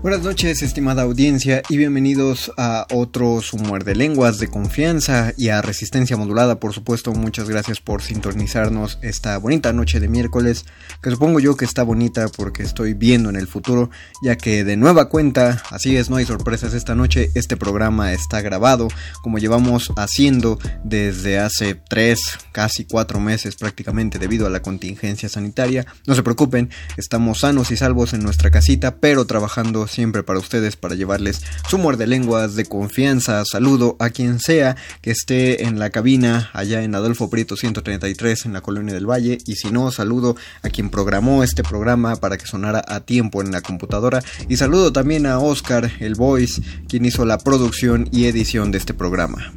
Buenas noches, estimada audiencia, y bienvenidos a otro Sumor de Lenguas de confianza y a Resistencia Modulada. Por supuesto, muchas gracias por sintonizarnos esta bonita noche de miércoles, que supongo yo que está bonita porque estoy viendo en el futuro, ya que de nueva cuenta, así es, no hay sorpresas esta noche, este programa está grabado, como llevamos haciendo desde hace tres, casi cuatro meses prácticamente debido a la contingencia sanitaria. No se preocupen, estamos sanos y salvos en nuestra casita, pero trabajando siempre para ustedes para llevarles su muerde lenguas de confianza. Saludo a quien sea que esté en la cabina allá en Adolfo Prieto 133 en la Colonia del Valle y si no, saludo a quien programó este programa para que sonara a tiempo en la computadora y saludo también a Oscar, el voice, quien hizo la producción y edición de este programa.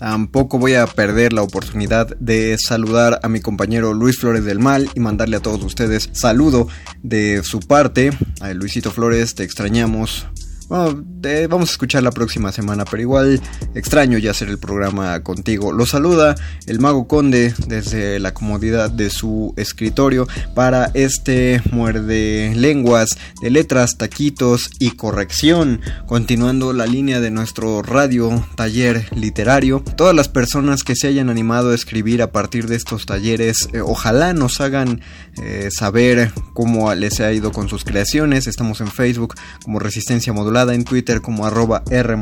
Tampoco voy a perder la oportunidad de saludar a mi compañero Luis Flores del Mal y mandarle a todos ustedes saludo de su parte. A Luisito Flores, te extrañamos. Bueno, vamos a escuchar la próxima semana, pero igual extraño ya hacer el programa contigo. Lo saluda el Mago Conde desde la comodidad de su escritorio para este muerde lenguas de letras, taquitos y corrección. Continuando la línea de nuestro radio taller literario. Todas las personas que se hayan animado a escribir a partir de estos talleres, eh, ojalá nos hagan eh, saber cómo les ha ido con sus creaciones. Estamos en Facebook como Resistencia Modular en Twitter como arroba R.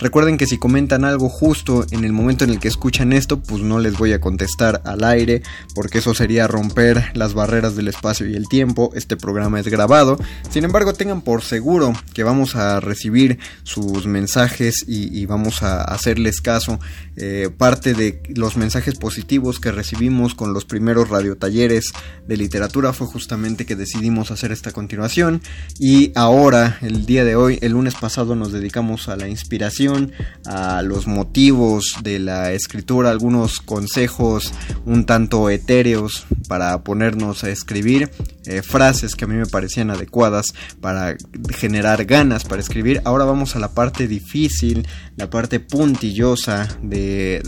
Recuerden que si comentan algo justo en el momento en el que escuchan esto, pues no les voy a contestar al aire, porque eso sería romper las barreras del espacio y el tiempo. Este programa es grabado. Sin embargo, tengan por seguro que vamos a recibir sus mensajes y, y vamos a hacerles caso. Eh, parte de los mensajes positivos que recibimos con los primeros radiotalleres de literatura fue justamente que decidimos hacer esta continuación y ahora, el día de hoy, el lunes pasado nos dedicamos a la inspiración, a los motivos de la escritura, algunos consejos un tanto etéreos para ponernos a escribir, eh, frases que a mí me parecían adecuadas para generar ganas para escribir. Ahora vamos a la parte difícil, la parte puntillosa de,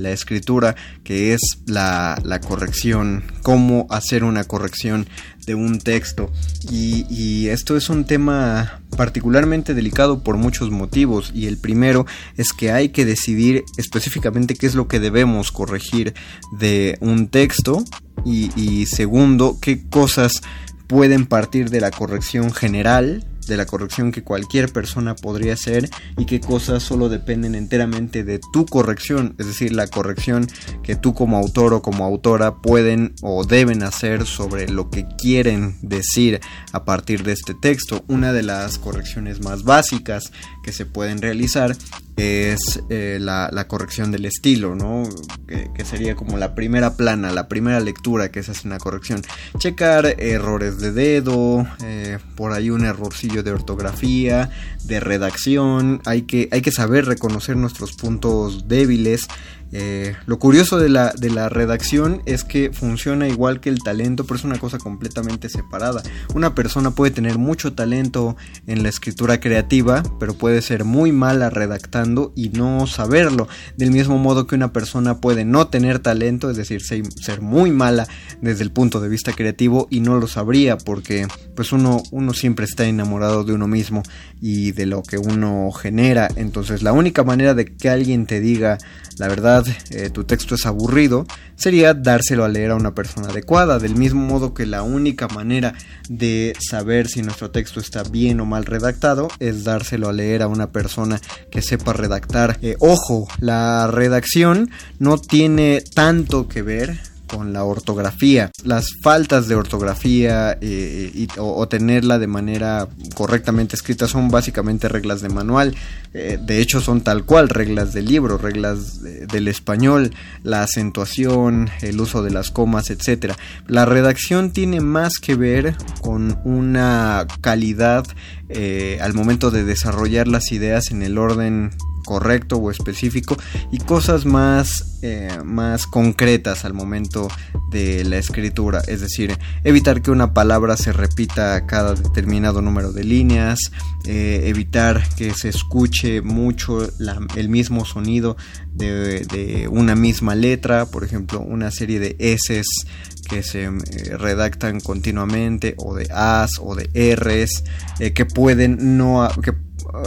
la escritura, que es la corrección, cómo hacer una corrección de un texto. Y, esto es un tema particularmente delicado por muchos motivos. Y el primero es que hay que decidir específicamente qué es lo que debemos corregir de un texto. Y segundo, qué cosas pueden partir de la corrección general de la corrección que cualquier persona podría hacer y qué cosas solo dependen enteramente de tu corrección, es decir, la corrección que tú como autor o como autora pueden o deben hacer sobre lo que quieren decir a partir de este texto. Una de las correcciones más básicas que se pueden realizar es eh, la, corrección del estilo, ¿no? Que, sería como la primera plana, la primera lectura que se hace una corrección. Checar errores de dedo, eh, por ahí un errorcillo de ortografía, de redacción. Hay que, hay que saber reconocer nuestros puntos débiles eh, lo curioso de la, de la redacción es que funciona igual que el talento, pero es una cosa completamente separada. Una persona puede tener mucho talento en la escritura creativa, pero puede ser muy mala redactando y no saberlo. Del mismo modo que una persona puede no tener talento, es decir, ser, muy mala desde el punto de vista creativo y no lo sabría porque pues uno, uno siempre está enamorado de uno mismo y de lo que uno genera. Entonces la única manera de que alguien te diga la verdad eh, tu texto es aburrido, sería dárselo a leer a una persona adecuada, del mismo modo que la única manera de saber si nuestro texto está bien o mal redactado es dárselo a leer a una persona que sepa redactar. Eh, ojo, la redacción no tiene tanto que ver con la ortografía. Las faltas de ortografía eh, o, tenerla de manera correctamente escrita son básicamente reglas de manual. Eh, de hecho son tal cual reglas del libro, reglas del español, la acentuación, el uso de las comas, etc. La redacción tiene más que ver con una calidad eh, al momento de desarrollar las ideas en el orden correcto o específico y cosas más, eh, más concretas al momento de la escritura, es decir, evitar que una palabra se repita cada determinado número de líneas, eh, evitar que se escuche mucho el mismo sonido de, una misma letra, por ejemplo, una serie de S que se eh, redactan continuamente o de as o de r's que pueden no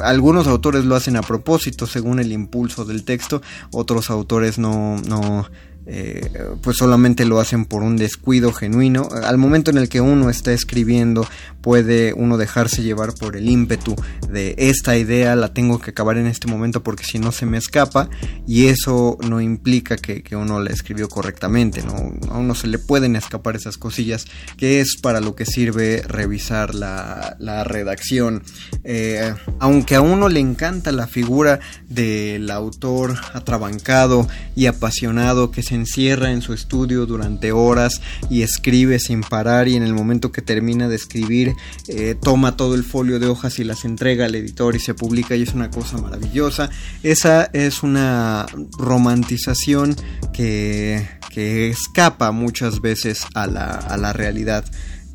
algunos autores lo hacen a propósito según el impulso del texto, otros autores no, no eh, pues solamente lo hacen por un descuido genuino. Al momento en el que uno está escribiendo, puede uno dejarse llevar por el ímpetu de esta idea, la tengo que acabar en este momento porque si no se me escapa, y eso no implica que, uno la escribió correctamente, ¿no? A uno se le pueden escapar esas cosillas, que es para lo que sirve revisar la, redacción. Eh, aunque a uno le encanta la figura del autor atrabancado y apasionado que se encierra en su estudio durante horas y escribe sin parar y en el momento que termina de escribir eh, toma todo el folio de hojas y las entrega al editor y se publica y es una cosa maravillosa. Esa es una romantización que, que escapa muchas veces a la, a la realidad.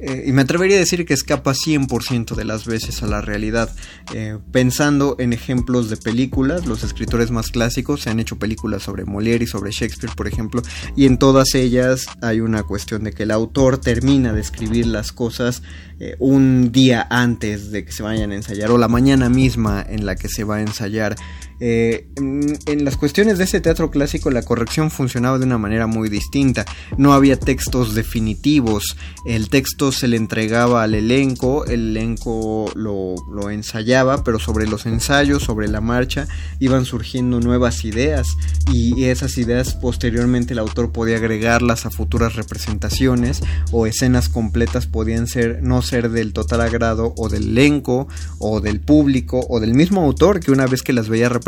Eh, y me atrevería a decir que escapa 100% de las veces a la realidad. Eh, pensando en ejemplos de películas, los escritores más clásicos se han hecho películas sobre Molière y sobre Shakespeare, por ejemplo, y en todas ellas hay una cuestión de que el autor termina de escribir las cosas eh, un día antes de que se vayan a ensayar o la mañana misma en la que se va a ensayar. Eh, en, las cuestiones de ese teatro clásico la corrección funcionaba de una manera muy distinta. No había textos definitivos. El texto se le entregaba al elenco, el elenco lo, lo ensayaba, pero sobre los ensayos, sobre la marcha, iban surgiendo nuevas ideas y esas ideas posteriormente el autor podía agregarlas a futuras representaciones o escenas completas podían ser no ser del total agrado o del elenco o del público o del mismo autor que una vez que las veía representadas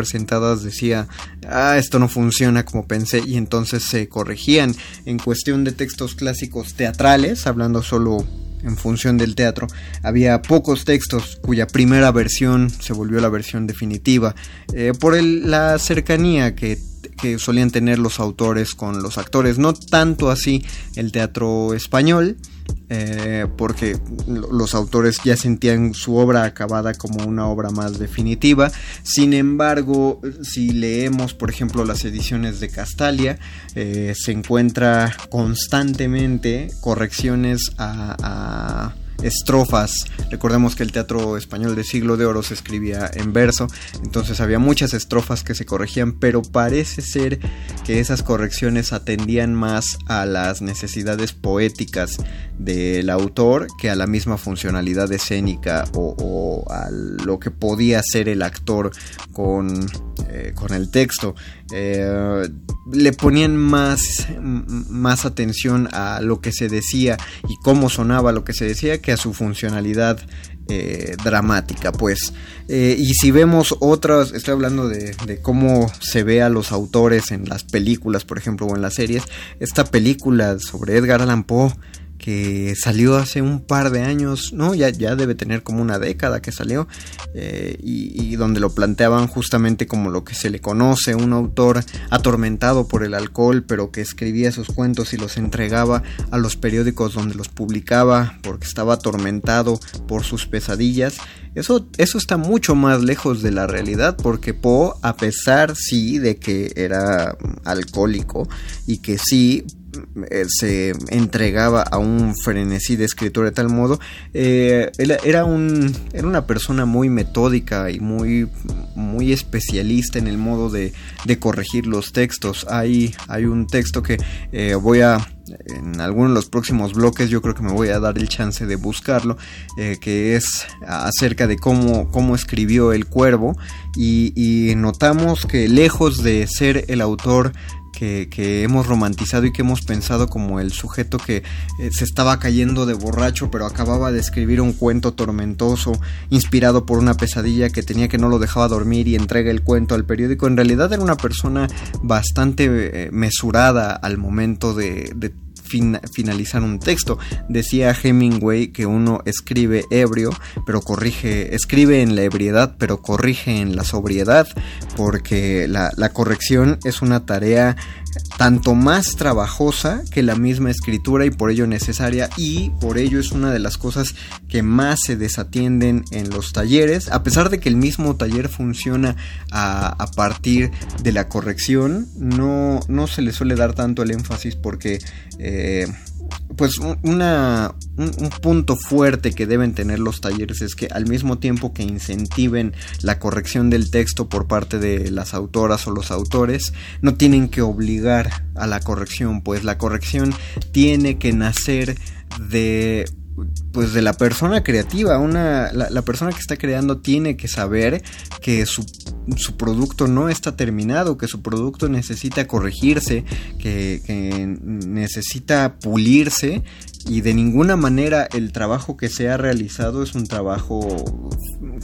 decía, ah, esto no funciona como pensé y entonces se corregían. En cuestión de textos clásicos teatrales, hablando solo en función del teatro, había pocos textos cuya primera versión se volvió la versión definitiva, eh, por la cercanía que que solían tener los autores con los actores, no tanto así el teatro español, eh, porque los autores ya sentían su obra acabada como una obra más definitiva. Sin embargo, si leemos, por ejemplo, las ediciones de Castalia, eh, se encuentra constantemente correcciones a estrofas. Recordemos que el teatro español de siglo de oro se escribía en verso, entonces había muchas estrofas que se corregían, pero parece ser que esas correcciones atendían más a las necesidades poéticas del autor que a la misma funcionalidad escénica o, a lo que podía hacer el actor con, eh, con el texto. Eh, le ponían más, más atención a lo que se decía y cómo sonaba lo que se decía que a su funcionalidad eh, dramática, pues. Eh, y si vemos otras, estoy hablando de, de, cómo se ve a los autores en las películas, por ejemplo, o en las series. Esta película sobre Edgar Allan Poe que salió hace un par de años, no, ya, ya debe tener como una década que salió, eh, y, donde lo planteaban justamente como lo que se le conoce, un autor atormentado por el alcohol, pero que escribía sus cuentos y los entregaba a los periódicos donde los publicaba porque estaba atormentado por sus pesadillas. Eso, eso está mucho más lejos de la realidad porque Poe, a pesar sí de que era alcohólico y que sí se entregaba a un frenesí de escritura de tal modo, eh, era, un, era una persona muy metódica y muy, muy especialista en el modo de, corregir los textos. Hay, hay un texto que eh, voy a en alguno de los próximos bloques yo creo que me voy a dar el chance de buscarlo que es acerca de cómo, cómo escribió el cuervo y, notamos que lejos de ser el autor que, hemos romantizado y que hemos pensado como el sujeto que eh, se estaba cayendo de borracho pero acababa de escribir un cuento tormentoso inspirado por una pesadilla que tenía que no lo dejaba dormir y entrega el cuento al periódico. En realidad era una persona bastante eh, mesurada al momento de, de finalizar un texto. Decía Hemingway que uno escribe ebrio, pero corrige, escribe en la ebriedad, pero corrige en la sobriedad, porque la, la corrección es una tarea tanto más trabajosa que la misma escritura y por ello necesaria y por ello es una de las cosas que más se desatienden en los talleres a pesar de que el mismo taller funciona a, partir de la corrección. No, no se le suele dar tanto el énfasis porque eh, pues un, punto fuerte que deben tener los talleres es que al mismo tiempo que incentiven la corrección del texto por parte de las autoras o los autores, no tienen que obligar a la corrección, pues la corrección tiene que nacer de pues de la persona creativa, una, la, persona que está creando tiene que saber que su, su, producto no está terminado, que su producto necesita corregirse, que, que necesita pulirse y de ninguna manera el trabajo que se ha realizado es un trabajo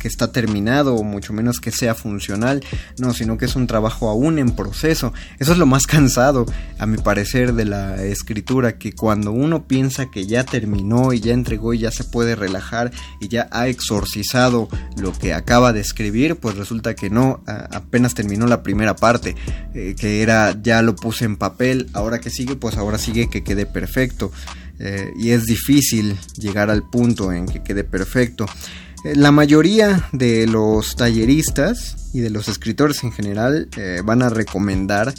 que está terminado o mucho menos que sea funcional, no, sino que es un trabajo aún en proceso. Eso es lo más cansado, a mi parecer, de la escritura, que cuando uno piensa que ya terminó y ya entregó y ya se puede relajar y ya ha exorcizado lo que acaba de escribir, pues resulta que no, apenas terminó la primera parte, eh, que era ya lo puse en papel, ahora que sigue, pues ahora sigue que quede perfecto. Eh, y es difícil llegar al punto en que quede perfecto. Eh, la mayoría de los talleristas y de los escritores en general eh, van a recomendar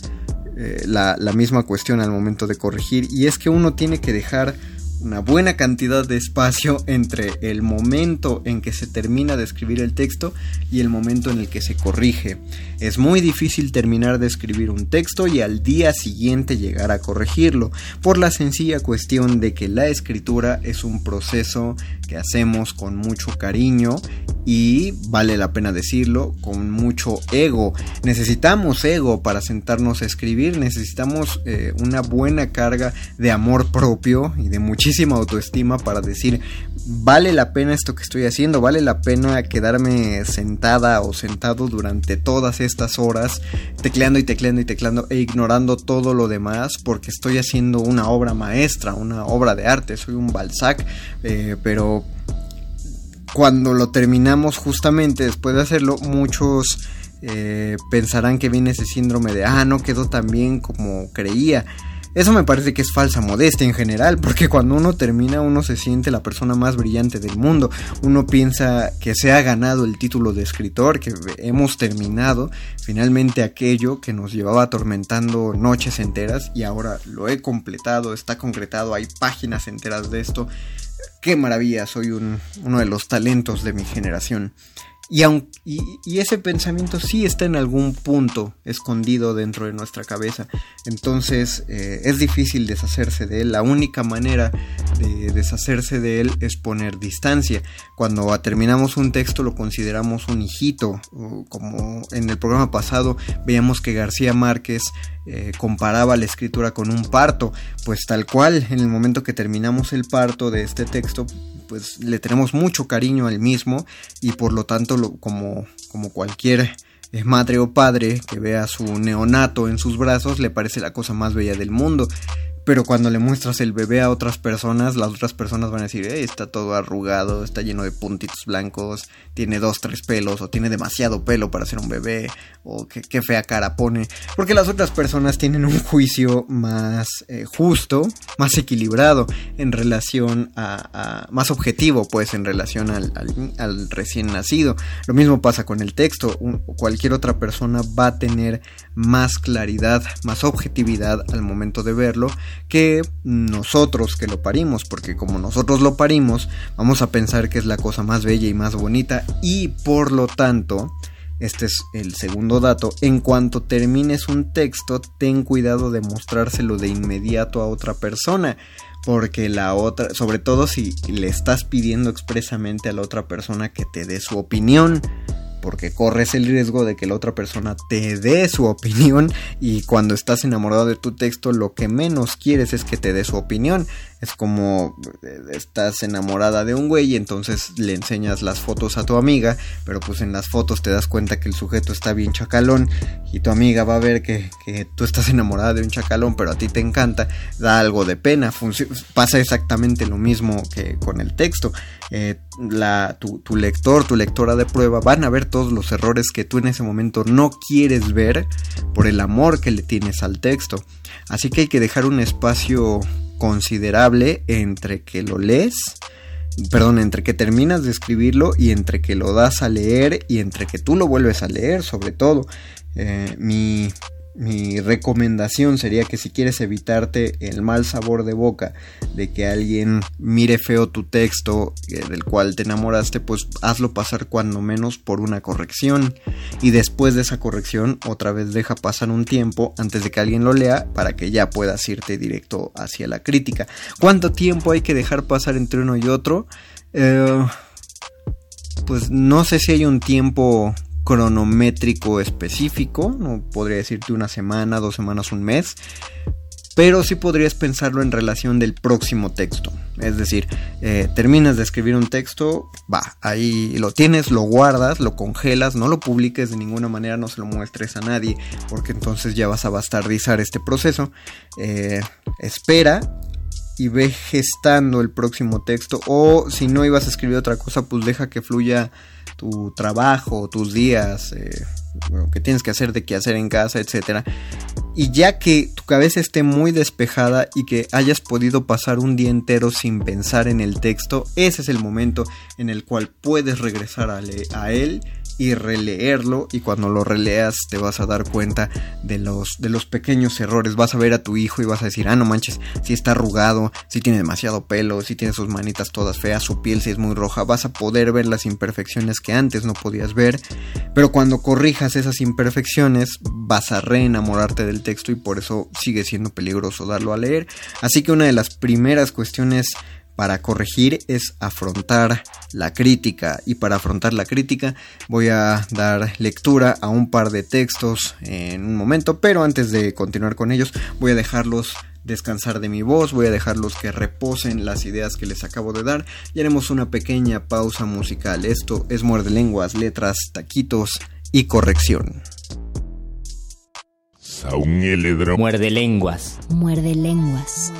la, la misma cuestión al momento de corregir y es que uno tiene que dejar una buena cantidad de espacio entre el momento en que se termina de escribir el texto y el momento en el que se corrige. Es muy difícil terminar de escribir un texto y al día siguiente llegar a corregirlo, por la sencilla cuestión de que la escritura es un proceso hacemos con mucho cariño y, vale la pena decirlo, con mucho ego. Necesitamos ego para sentarnos a escribir, necesitamos eh, una buena carga de amor propio y de muchísima autoestima para decir, vale la pena esto que estoy haciendo, vale la pena quedarme sentada o sentado durante todas estas horas, tecleando y tecleando y tecleando e ignorando todo lo demás porque estoy haciendo una obra maestra, una obra de arte, soy un Balzac, eh, pero cuando lo terminamos justamente después de hacerlo, muchos eh, pensarán que viene ese síndrome de, ah, no quedó tan bien como creía. Eso me parece que es falsa modestia en general, porque cuando uno termina uno se siente la persona más brillante del mundo. Uno piensa que se ha ganado el título de escritor, que hemos terminado finalmente aquello que nos llevaba atormentando noches enteras y ahora lo he completado, está concretado, hay páginas enteras de esto qué maravilla, soy uno de los talentos de mi generación. Y, y, ese pensamiento sí está en algún punto escondido dentro de nuestra cabeza. Entonces eh, es difícil deshacerse de él. La única manera de deshacerse de él es poner distancia. Cuando terminamos un texto lo consideramos un hijito. Como en el programa pasado veíamos que García Márquez eh, comparaba la escritura con un parto. Pues tal cual, en el momento que terminamos el parto de este texto, pues le tenemos mucho cariño al mismo y por lo tanto como, como cualquier eh, madre o padre que vea a su neonato en sus brazos le parece la cosa más bella del mundo pero cuando le muestras el bebé a otras personas, las otras personas van a decir, está todo arrugado, está lleno de puntitos blancos, tiene dos, tres pelos, o tiene demasiado pelo para ser un bebé, o qué, fea cara pone. Porque las otras personas tienen un juicio más eh, justo, más equilibrado en relación a, más objetivo, pues, en relación al, recién nacido. Lo mismo pasa con el texto. cualquier otra persona va a tener más claridad, más objetividad al momento de verlo que nosotros que lo parimos, porque como nosotros lo parimos, vamos a pensar que es la cosa más bella y más bonita y por lo tanto, este es el segundo dato, en cuanto termines un texto, ten cuidado de mostrárselo de inmediato a otra persona, porque la otra, sobre todo si le estás pidiendo expresamente a la otra persona que te dé su opinión, porque corres el riesgo de que la otra persona te dé su opinión y cuando estás enamorado de tu texto lo que menos quieres es que te dé su opinión. Es como estás enamorada de un güey y entonces le enseñas las fotos a tu amiga, pero pues en las fotos te das cuenta que el sujeto está bien chacalón y tu amiga va a ver que, tú estás enamorada de un chacalón, pero a ti te encanta, da algo de pena. pasa exactamente lo mismo que con el texto. Eh, la, tu lector, tu lectora de prueba van a ver todos los errores que tú en ese momento no quieres ver por el amor que le tienes al texto. Así que hay que dejar un espacio considerable entre que lo lees, perdón, entre que terminas de escribirlo y entre que lo das a leer y entre que tú lo vuelves a leer, sobre todo. Eh, mi mi recomendación sería que si quieres evitarte el mal sabor de boca de que alguien mire feo tu texto eh, del cual te enamoraste, pues hazlo pasar cuando menos por una corrección y después de esa corrección otra vez deja pasar un tiempo antes de que alguien lo lea para que ya puedas irte directo hacia la crítica. ¿Cuánto tiempo hay que dejar pasar entre uno y otro? Eh, pues no sé si hay un tiempo cronométrico específico, no podría decirte una semana, dos semanas, un mes, pero sí podrías pensarlo en relación del próximo texto. Es decir, eh, terminas de escribir un texto, va, ahí lo tienes, lo guardas, lo congelas, no lo publiques de ninguna manera, no se lo muestres a nadie, porque entonces ya vas a bastardizar este proceso. Eh, espera y ve gestando el próximo texto, o si no ibas a escribir otra cosa, pues deja que fluya tu trabajo, tus días, eh, que tienes que hacer de qué hacer en casa, etc. Y ya que tu cabeza esté muy despejada y que hayas podido pasar un día entero sin pensar en el texto, ese es el momento en el cual puedes regresar a él y releerlo y cuando lo releas te vas a dar cuenta de los, de los pequeños errores. Vas a ver a tu hijo y vas a decir, ah, no manches, si está arrugado, si tiene demasiado pelo, si tiene sus manitas todas feas, su piel si es muy roja, vas a poder ver las imperfecciones que antes no podías ver, pero cuando corrijas esas imperfecciones vas a reenamorarte del texto y por eso sigue siendo peligroso darlo a leer. Así que una de las primeras cuestiones para corregir es afrontar la crítica y para afrontar la crítica voy a dar lectura a un par de textos en un momento pero antes de continuar con ellos voy a dejarlos descansar de mi voz voy a dejarlos que reposen las ideas que les acabo de dar y haremos una pequeña pausa musical esto es muerde lenguas letras taquitos y corrección Muerde lenguas. Muerde lenguas.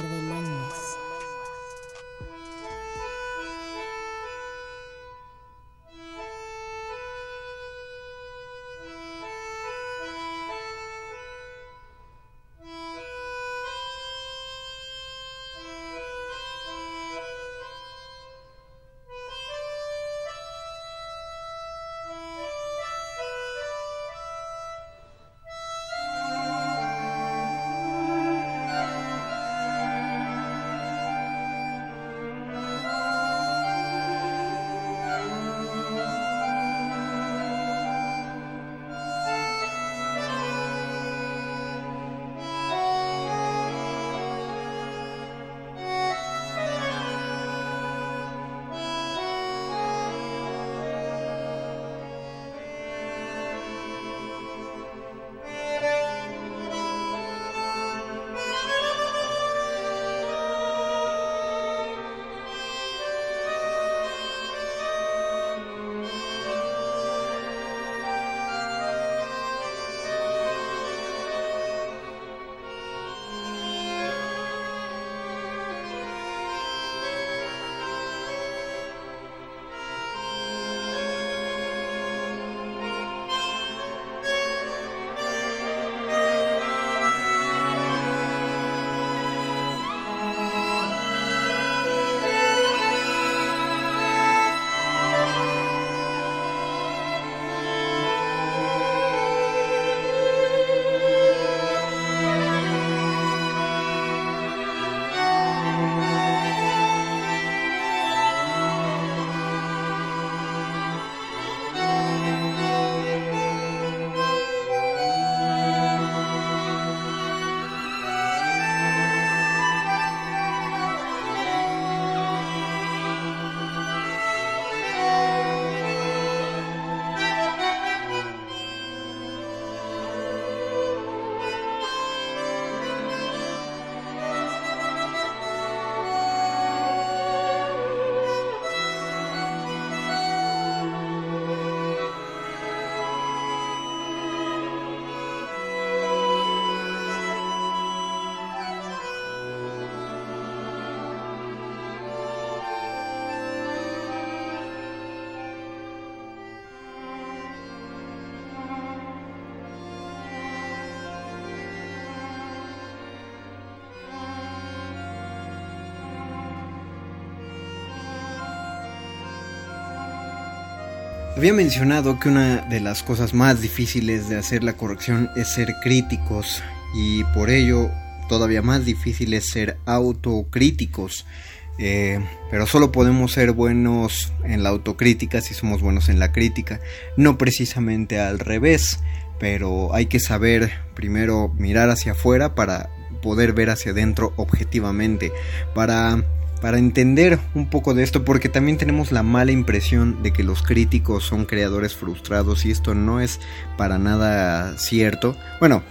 Había mencionado que una de las cosas más difíciles de hacer la corrección es ser críticos y por ello todavía más difícil es ser autocríticos. Eh, pero solo podemos ser buenos en la autocrítica si somos buenos en la crítica, no precisamente al revés, pero hay que saber primero mirar hacia afuera para poder ver hacia adentro objetivamente, para para entender un poco de esto, porque también tenemos la mala impresión de que los críticos son creadores frustrados y esto no es para nada cierto. Bueno,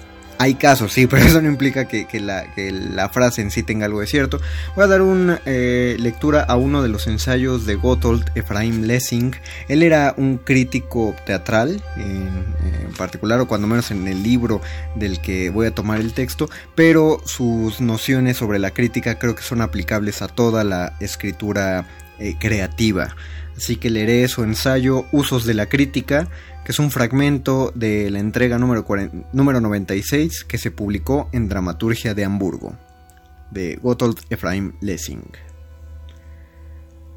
hay casos, sí, pero eso no implica que, la, frase en sí tenga algo de cierto. Voy a dar una eh, lectura a uno de los ensayos de Gotthold Ephraim Lessing. Él era un crítico teatral, en, particular, o cuando menos en el libro del que voy a tomar el texto, pero sus nociones sobre la crítica creo que son aplicables a toda la escritura eh, creativa. Así que leeré su ensayo Usos de la Crítica que es un fragmento de la entrega número, número 96 que se publicó en Dramaturgia de Hamburgo, de Gotthold Ephraim Lessing.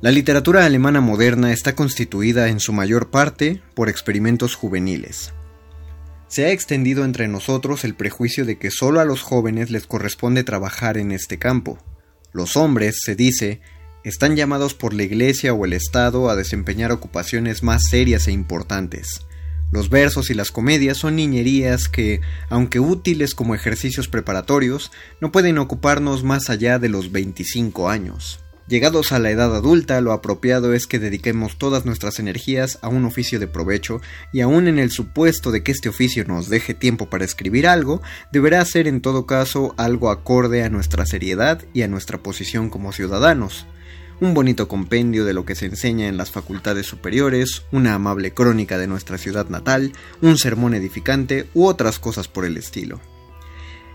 La literatura alemana moderna está constituida en su mayor parte por experimentos juveniles. Se ha extendido entre nosotros el prejuicio de que solo a los jóvenes les corresponde trabajar en este campo. Los hombres, se dice, están llamados por la Iglesia o el Estado a desempeñar ocupaciones más serias e importantes. Los versos y las comedias son niñerías que, aunque útiles como ejercicios preparatorios, no pueden ocuparnos más allá de los 25 años. Llegados a la edad adulta, lo apropiado es que dediquemos todas nuestras energías a un oficio de provecho, y aun en el supuesto de que este oficio nos deje tiempo para escribir algo, deberá ser en todo caso algo acorde a nuestra seriedad y a nuestra posición como ciudadanos un bonito compendio de lo que se enseña en las facultades superiores, una amable crónica de nuestra ciudad natal, un sermón edificante u otras cosas por el estilo.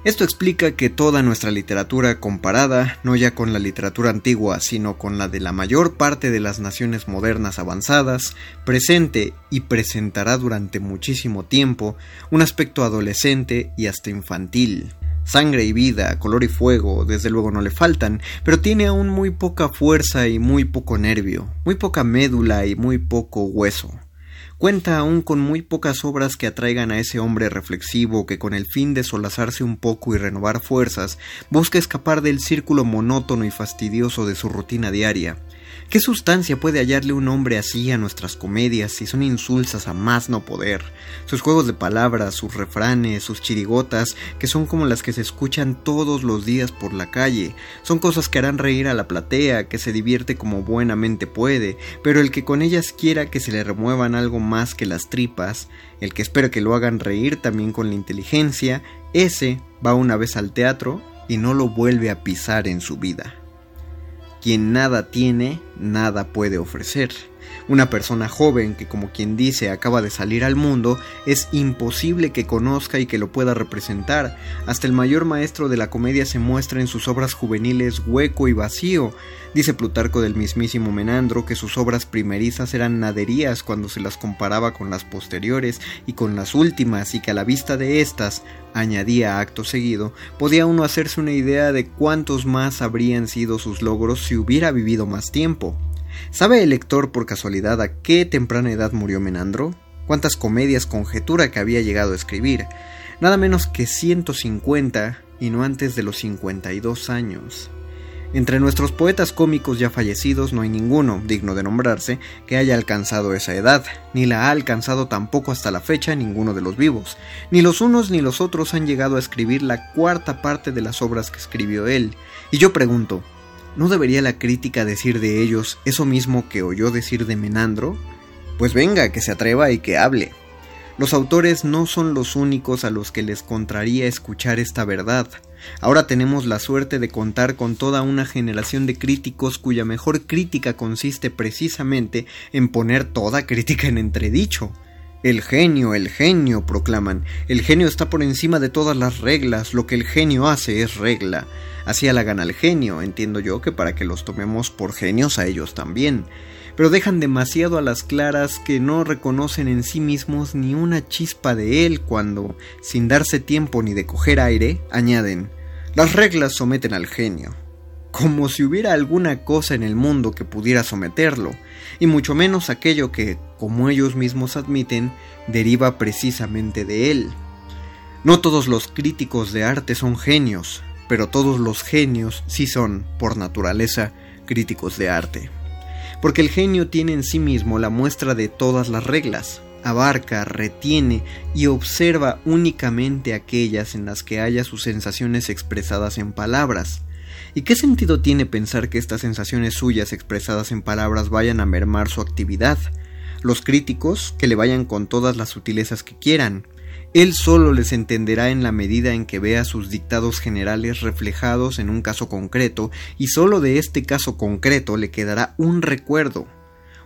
Esto explica que toda nuestra literatura comparada, no ya con la literatura antigua, sino con la de la mayor parte de las naciones modernas avanzadas, presente y presentará durante muchísimo tiempo un aspecto adolescente y hasta infantil, Sangre y vida, color y fuego, desde luego no le faltan, pero tiene aún muy poca fuerza y muy poco nervio, muy poca médula y muy poco hueso. Cuenta aún con muy pocas obras que atraigan a ese hombre reflexivo que con el fin de solazarse un poco y renovar fuerzas, busca escapar del círculo monótono y fastidioso de su rutina diaria, ¿Qué sustancia puede hallarle un hombre así a nuestras comedias si son insulsas a más no poder? Sus juegos de palabras, sus refranes, sus chirigotas, que son como las que se escuchan todos los días por la calle, son cosas que harán reír a la platea, que se divierte como buenamente puede, pero el que con ellas quiera que se le remuevan algo más que las tripas, el que espera que lo hagan reír también con la inteligencia, ese va una vez al teatro y no lo vuelve a pisar en su vida. Quien nada tiene, nada puede ofrecer. Una persona joven que como quien dice acaba de salir al mundo es imposible que conozca y que lo pueda representar. Hasta el mayor maestro de la comedia se muestra en sus obras juveniles hueco y vacío. Dice Plutarco del mismísimo Menandro que sus obras primerizas eran naderías cuando se las comparaba con las posteriores y con las últimas y que a la vista de estas, añadía acto seguido, podía uno hacerse una idea de cuántos más habrían sido sus logros si hubiera vivido más tiempo. ¿Sabe el lector por casualidad a qué temprana edad murió Menandro? ¿Cuántas comedias conjetura que había llegado a escribir? Nada menos que 150 y no antes de los 52 años. Entre nuestros poetas cómicos ya fallecidos no hay ninguno, digno de nombrarse, que haya alcanzado esa edad, ni la ha alcanzado tampoco hasta la fecha ninguno de los vivos. Ni los unos ni los otros han llegado a escribir la cuarta parte de las obras que escribió él. Y yo pregunto, ¿No debería la crítica decir de ellos eso mismo que oyó decir de Menandro? Pues venga, que se atreva y que hable. Los autores no son los únicos a los que les contraría escuchar esta verdad. Ahora tenemos la suerte de contar con toda una generación de críticos cuya mejor crítica consiste precisamente en poner toda crítica en entredicho. El genio, el genio, proclaman. El genio está por encima de todas las reglas. Lo que el genio hace es regla. Así halagan al genio, entiendo yo que para que los tomemos por genios a ellos también. Pero dejan demasiado a las claras que no reconocen en sí mismos ni una chispa de él cuando, sin darse tiempo ni de coger aire, añaden, las reglas someten al genio. como si hubiera alguna cosa en el mundo que pudiera someterlo, y mucho menos aquello que, como ellos mismos admiten, deriva precisamente de él. No todos los críticos de arte son genios, pero todos los genios sí son, por naturaleza, críticos de arte. Porque el genio tiene en sí mismo la muestra de todas las reglas, abarca, retiene y observa únicamente aquellas en las que haya sus sensaciones expresadas en palabras, ¿Y qué sentido tiene pensar que estas sensaciones suyas expresadas en palabras vayan a mermar su actividad? Los críticos, que le vayan con todas las sutilezas que quieran. Él solo les entenderá en la medida en que vea sus dictados generales reflejados en un caso concreto, y solo de este caso concreto le quedará un recuerdo,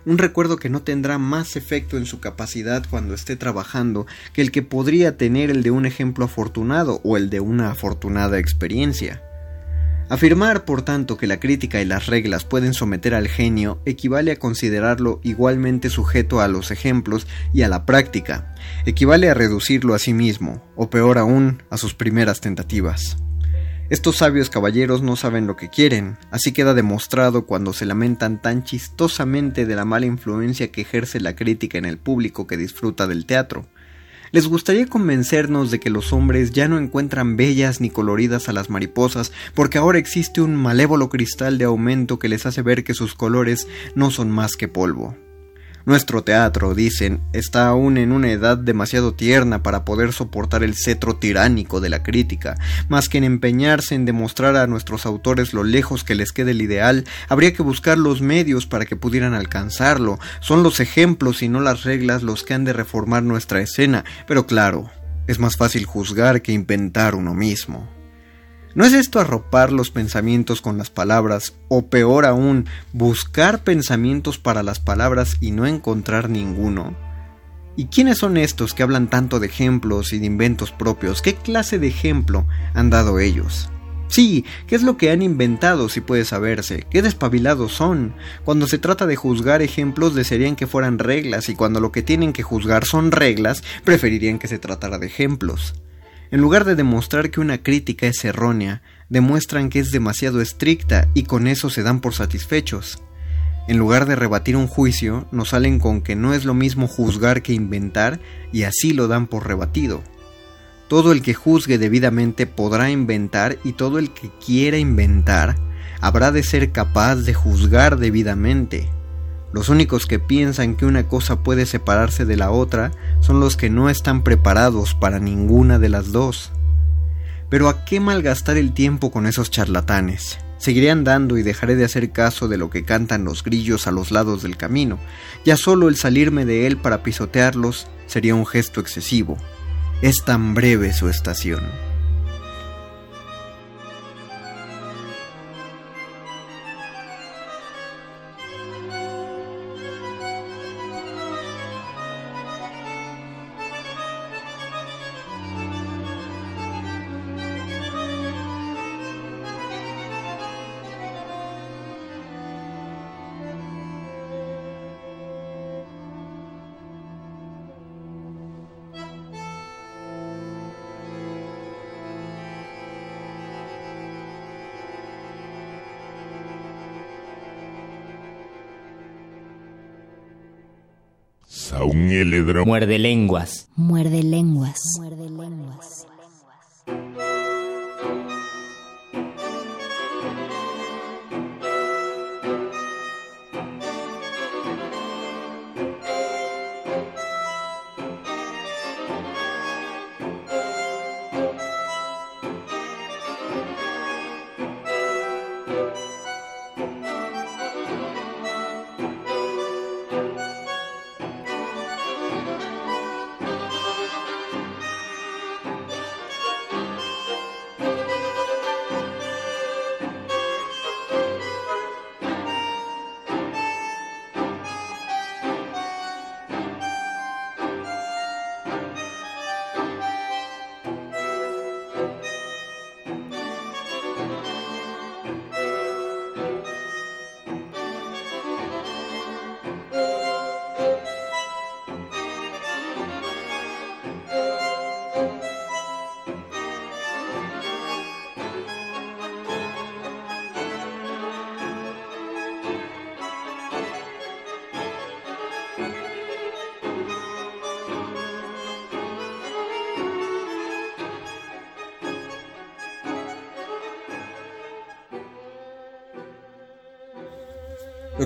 un recuerdo que no tendrá más efecto en su capacidad cuando esté trabajando que el que podría tener el de un ejemplo afortunado o el de una afortunada experiencia. Afirmar, por tanto, que la crítica y las reglas pueden someter al genio equivale a considerarlo igualmente sujeto a los ejemplos y a la práctica, equivale a reducirlo a sí mismo, o peor aún, a sus primeras tentativas. Estos sabios caballeros no saben lo que quieren, así queda demostrado cuando se lamentan tan chistosamente de la mala influencia que ejerce la crítica en el público que disfruta del teatro. Les gustaría convencernos de que los hombres ya no encuentran bellas ni coloridas a las mariposas, porque ahora existe un malévolo cristal de aumento que les hace ver que sus colores no son más que polvo. Nuestro teatro, dicen, está aún en una edad demasiado tierna para poder soportar el cetro tiránico de la crítica, más que en empeñarse en demostrar a nuestros autores lo lejos que les quede el ideal, habría que buscar los medios para que pudieran alcanzarlo. Son los ejemplos y no las reglas los que han de reformar nuestra escena, pero claro, es más fácil juzgar que inventar uno mismo. ¿No es esto arropar los pensamientos con las palabras, o peor aún, buscar pensamientos para las palabras y no encontrar ninguno? ¿Y quiénes son estos que hablan tanto de ejemplos y de inventos propios? ¿Qué clase de ejemplo han dado ellos? Sí, ¿qué es lo que han inventado si puede saberse? ¿Qué despabilados son? Cuando se trata de juzgar ejemplos desearían que fueran reglas y cuando lo que tienen que juzgar son reglas, preferirían que se tratara de ejemplos. En lugar de demostrar que una crítica es errónea, demuestran que es demasiado estricta y con eso se dan por satisfechos. En lugar de rebatir un juicio, nos salen con que no es lo mismo juzgar que inventar y así lo dan por rebatido. Todo el que juzgue debidamente podrá inventar y todo el que quiera inventar habrá de ser capaz de juzgar debidamente. Los únicos que piensan que una cosa puede separarse de la otra son los que no están preparados para ninguna de las dos. Pero ¿a qué malgastar el tiempo con esos charlatanes? Seguiré andando y dejaré de hacer caso de lo que cantan los grillos a los lados del camino. Ya solo el salirme de él para pisotearlos sería un gesto excesivo. Es tan breve su estación. Muerde lenguas. Muerde lenguas. Muerde lenguas.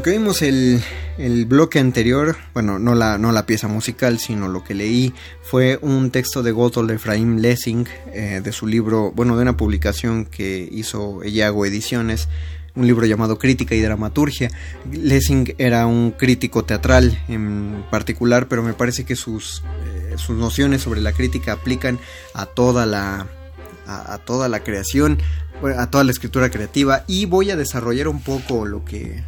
Vimos el, el bloque anterior, bueno, no la, no la pieza musical, sino lo que leí, fue un texto de Gotthold Ephraim Lessing, eh, de su libro, bueno, de una publicación que hizo Ellago Ediciones, un libro llamado Crítica y Dramaturgia. Lessing era un crítico teatral en particular, pero me parece que sus, eh, sus nociones sobre la crítica aplican a toda la, a toda la creación, a toda la escritura creativa y voy a desarrollar un poco lo que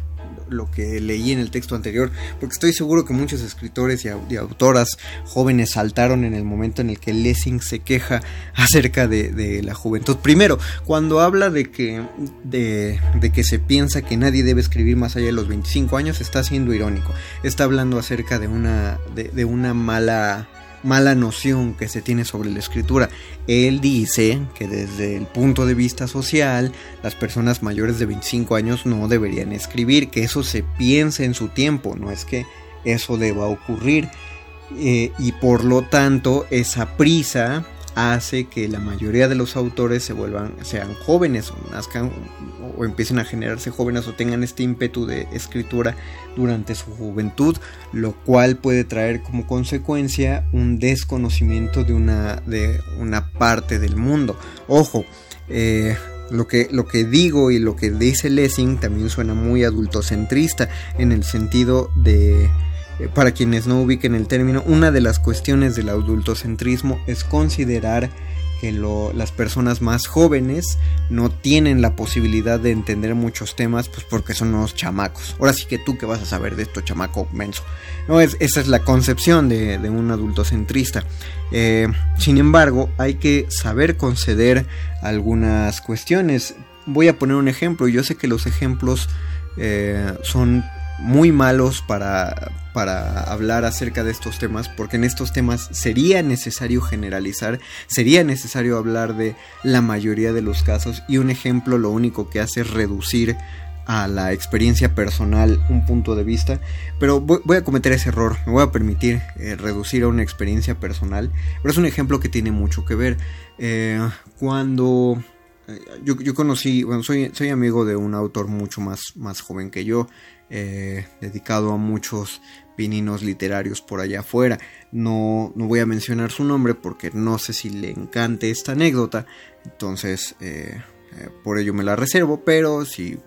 lo que leí en el texto anterior, porque estoy seguro que muchos escritores y, autoras jóvenes saltaron en el momento en el que Lessing se queja acerca de, la juventud. Primero, cuando habla de que, de, que se piensa que nadie debe escribir más allá de los 25 años, está siendo irónico. Está hablando acerca de una, de una mala mala noción que se tiene sobre la escritura. Él dice que desde el punto de vista social, las personas mayores de 25 años no deberían escribir, que eso se piense en su tiempo, no es que eso deba ocurrir. Eh, y por lo tanto, esa prisa hace que la mayoría de los autores se vuelvan, sean jóvenes o nazcan o, empiecen a generarse jóvenes o tengan este ímpetu de escritura durante su juventud, lo cual puede traer como consecuencia un desconocimiento de una, de una parte del mundo. Ojo, eh, lo que, lo que digo y lo que dice Lessing también suena muy adultocentrista en el sentido de para quienes no ubiquen el término, una de las cuestiones del adultocentrismo es considerar que las personas más jóvenes no tienen la posibilidad de entender muchos temas pues porque son unos chamacos. Ahora sí que tú que vas a saber de esto, chamaco menso. No, es, esa es la concepción de, un adultocentrista. Eh, sin embargo, hay que saber conceder algunas cuestiones. Voy a poner un ejemplo. Yo sé que los ejemplos eh, son muy malos para, para hablar acerca de estos temas, porque en estos temas sería necesario generalizar, sería necesario hablar de la mayoría de los casos y un ejemplo lo único que hace es reducir a la experiencia personal un punto de vista, pero voy, a cometer ese error, me voy a permitir eh, reducir a una experiencia personal, pero es un ejemplo que tiene mucho que ver. Eh, cuando eh, yo, yo, conocí, bueno, soy, soy amigo de un autor mucho más, más joven que yo, eh, dedicado a muchos pininos literarios por allá afuera. No, no, voy a mencionar su nombre porque no sé si le encante esta anécdota, entonces eh, eh, por ello me la reservo, pero si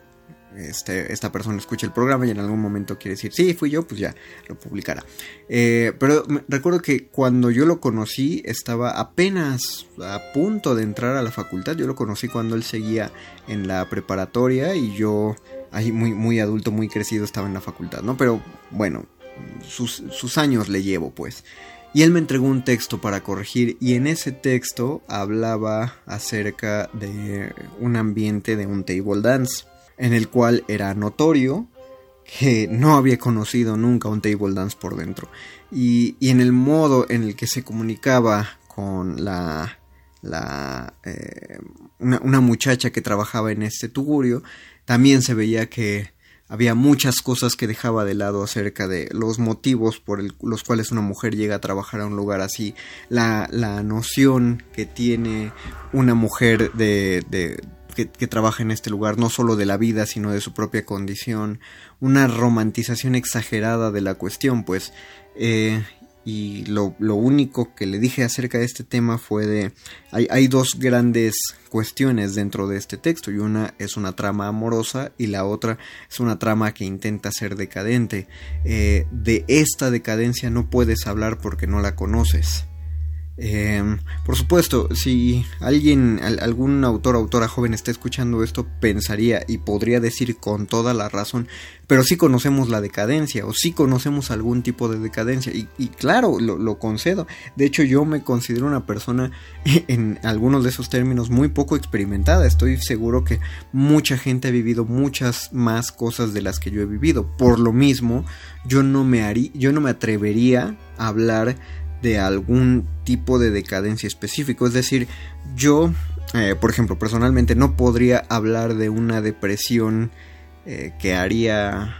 este, esta persona escucha el programa y en algún momento quiere decir, sí, fui yo, pues ya lo publicará. pero recuerdo que cuando yo lo conocí estaba apenas a punto de entrar a la facultad, yo lo conocí cuando él seguía en la preparatoria y yo ahí muy, muy adulto, muy crecido, estaba en la facultad, ¿no? Pero bueno, sus, sus años le llevo, pues. Y él me entregó un texto para corregir y en ese texto hablaba acerca de un ambiente de un table dance, en el cual era notorio que no había conocido nunca un table dance por dentro. Y, y en el modo en el que se comunicaba con la, la eh, una, una, muchacha que trabajaba en este tugurio, también se veía que había muchas cosas que dejaba de lado acerca de los motivos por los cuales una mujer llega a trabajar a un lugar así, la, la noción que tiene una mujer de, de que, trabaja en este lugar, no solo de la vida, sino de su propia condición, una romantización exagerada de la cuestión, pues, eh, y lo, lo, único que le dije acerca de este tema fue de hay, hay, dos grandes cuestiones dentro de este texto y una es una trama amorosa y la otra es una trama que intenta ser decadente. Eh, de esta decadencia no puedes hablar porque no la conoces Em, por supuesto, si alguien, algún autor o autora joven está escuchando esto, pensaría y podría decir con toda la razón, pero sí conocemos la decadencia o sí conocemos algún tipo de decadencia y, claro, lo, lo, concedo. De hecho, yo me considero una persona en algunos de esos términos muy poco experimentada. Estoy seguro que mucha gente ha vivido muchas más cosas de las que yo he vivido. Por lo mismo, yo no me haría, yo no me atrevería a hablar de algún tipo de decadencia específico. Es decir, yo, eh, por ejemplo, personalmente no podría hablar de una depresión eh, que haría...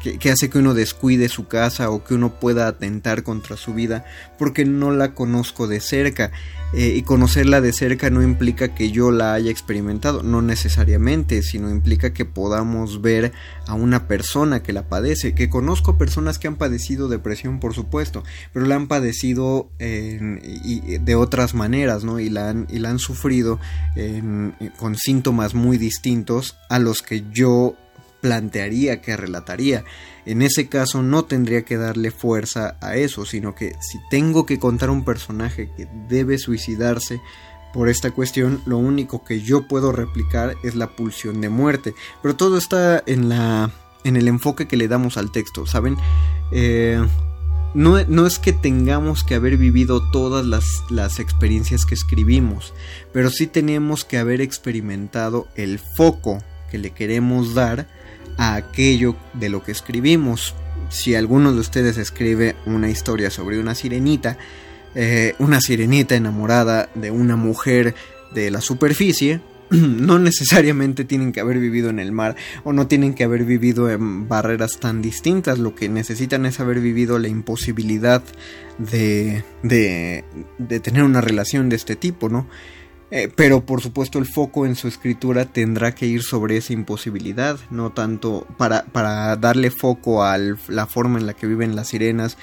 que, hace que uno descuide su casa o que uno pueda atentar contra su vida porque no la conozco de cerca. Eh, y conocerla de cerca no implica que yo la haya experimentado, no necesariamente, sino implica que podamos ver a una persona que la padece, que conozco personas que han padecido depresión, por supuesto, pero la han padecido de otras maneras, ¿no? Y la han, y la han sufrido con síntomas muy distintos a los que yo plantearía, que relataría. En ese caso no tendría que darle fuerza a eso, sino que si tengo que contar un personaje que debe suicidarse por esta cuestión, lo único que yo puedo replicar es la pulsión de muerte. Pero todo está en la en el enfoque que le damos al texto, ¿saben? Eh, no, no, es que tengamos que haber vivido todas las, las, experiencias que escribimos, pero sí tenemos que haber experimentado el foco que le queremos dar a aquello de lo que escribimos. Si alguno de ustedes escribe una historia sobre una sirenita, eh, una sirenita enamorada de una mujer de la superficie, no necesariamente tienen que haber vivido en el mar o no tienen que haber vivido en barreras tan distintas. Lo que necesitan es haber vivido la imposibilidad de, de, de tener una relación de este tipo, ¿no? Eh, pero por supuesto el foco en su escritura tendrá que ir sobre esa imposibilidad, no tanto para, para darle foco a la forma en la que viven las sirenas,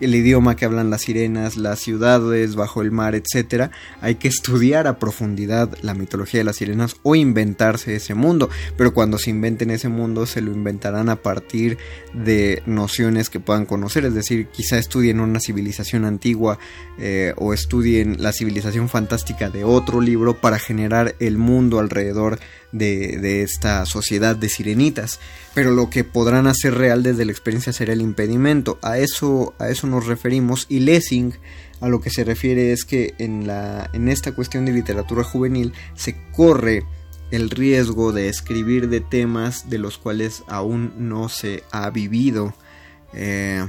el idioma que hablan las sirenas, las ciudades bajo el mar, etc. Hay que estudiar a profundidad la mitología de las sirenas o inventarse ese mundo, pero cuando se inventen ese mundo se lo inventarán a partir de nociones que puedan conocer, es decir, quizá estudien una civilización antigua eh, o estudien la civilización fantástica de otro libro para generar el mundo alrededor de, esta sociedad de sirenitas. Pero lo que podrán hacer real desde la experiencia será el impedimento. A eso, a eso nos referimos. Y Lessing a lo que se refiere es que en, la, en esta cuestión de literatura juvenil se corre el riesgo de escribir de temas de los cuales aún no se ha vivido. Eh,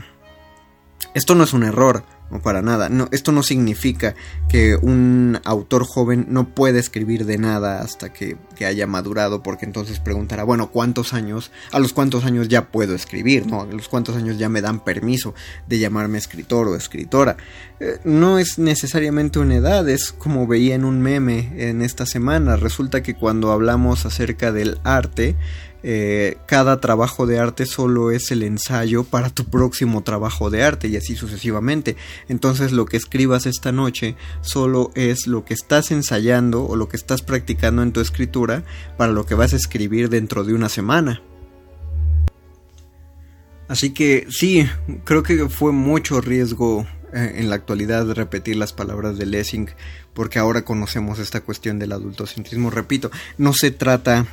esto no es un error, no para nada. No, esto no significa que un autor joven no pueda escribir de nada hasta que, haya madurado, porque entonces preguntará, bueno, ¿cuántos años? ¿A los cuántos años ya puedo escribir? ¿No? ¿A los cuántos años ya me dan permiso de llamarme escritor o escritora? Eh, no es necesariamente una edad, es como veía en un meme en esta semana. Resulta que cuando hablamos acerca del arte, eh, cada trabajo de arte solo es el ensayo para tu próximo trabajo de arte y así sucesivamente. Entonces lo que escribas esta noche solo es lo que estás ensayando o lo que estás practicando en tu escritura para lo que vas a escribir dentro de una semana. Así que sí, creo que fue mucho riesgo eh, en la actualidad repetir las palabras de Lessing porque ahora conocemos esta cuestión del adultocentrismo. Repito, no se trata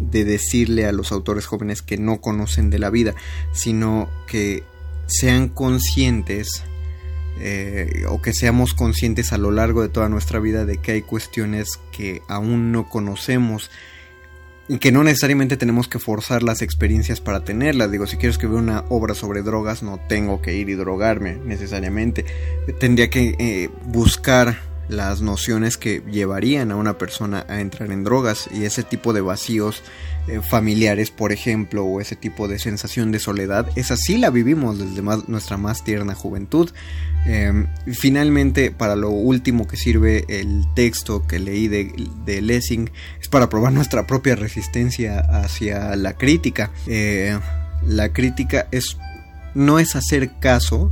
de decirle a los autores jóvenes que no conocen de la vida, sino que sean conscientes eh, o que seamos conscientes a lo largo de toda nuestra vida de que hay cuestiones que aún no conocemos y que no necesariamente tenemos que forzar las experiencias para tenerlas. Digo, si quiero escribir una obra sobre drogas, no tengo que ir y drogarme necesariamente. Tendría que eh, buscar las nociones que llevarían a una persona a entrar en drogas y ese tipo de vacíos eh, familiares, por ejemplo, o ese tipo de sensación de soledad, esa sí la vivimos desde nuestra más tierna juventud. Em, finalmente, para lo último que sirve el texto que leí de, de Lessing es para probar nuestra propia resistencia hacia la crítica. Eh, la crítica es no es hacer caso,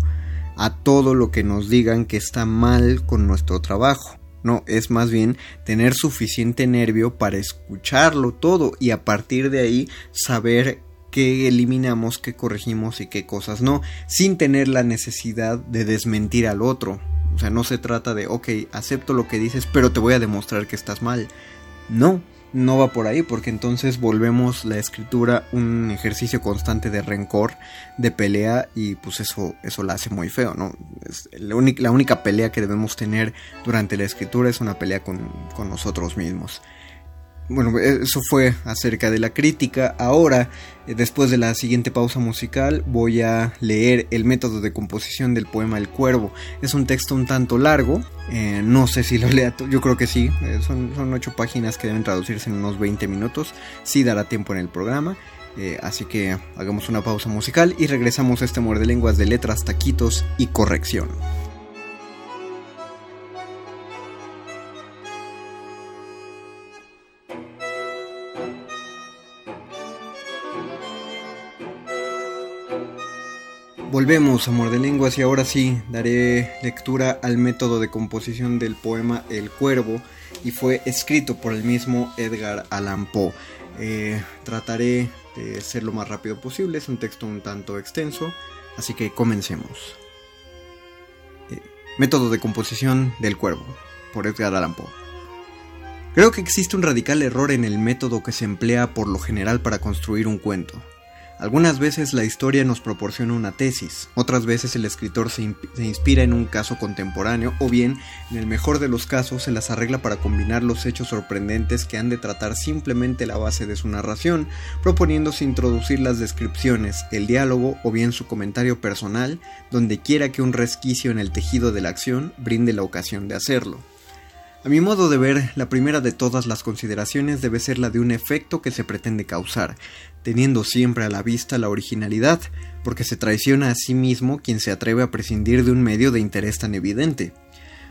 a todo lo que nos digan que está mal con nuestro trabajo. No, es más bien tener suficiente nervio para escucharlo todo y a partir de ahí saber qué eliminamos, qué corregimos y qué cosas no, sin tener la necesidad de desmentir al otro. O sea, no se trata de, ok, acepto lo que dices, pero te voy a demostrar que estás mal. No, no va por ahí, porque entonces volvemos la escritura un ejercicio constante de rencor, de pelea, y pues eso, eso la hace muy feo, ¿no? La, única, la única pelea que debemos tener durante la escritura es una pelea con, con nosotros mismos. Bueno, eso fue acerca de la crítica. Ahora, eh, después de la siguiente pausa musical, voy a leer el método de composición del poema El Cuervo. Es un texto un tanto largo, eh, no sé si lo lea, yo creo que sí, eh, son, ocho páginas que deben traducirse en unos 20 minutos, sí dará tiempo en el programa. Así que hagamos una pausa musical y regresamos a este muerde lenguas de letras, taquitos y corrección. Volvemos a de Lenguas y ahora sí daré lectura al método de composición del poema El Cuervo y fue escrito por el mismo Edgar Allan Poe. Eh, trataré de ser lo más rápido posible, es un texto un tanto extenso, así que comencemos. Eh, método de composición del Cuervo por Edgar Allan Poe. Creo que existe un radical error en el método que se emplea por lo general para construir un cuento. Algunas veces la historia nos proporciona una tesis, otras veces el escritor se, inspira en un caso contemporáneo o bien, en el mejor de los casos, se las arregla para combinar los hechos sorprendentes que han de tratar simplemente la base de su narración, proponiéndose introducir las descripciones, el diálogo o bien su comentario personal, donde quiera que un resquicio en el tejido de la acción brinde la ocasión de hacerlo. A mi modo de ver, la primera de todas las consideraciones debe ser la de un efecto que se pretende causar, teniendo siempre a la vista la originalidad, porque se traiciona a sí mismo quien se atreve a prescindir de un medio de interés tan evidente.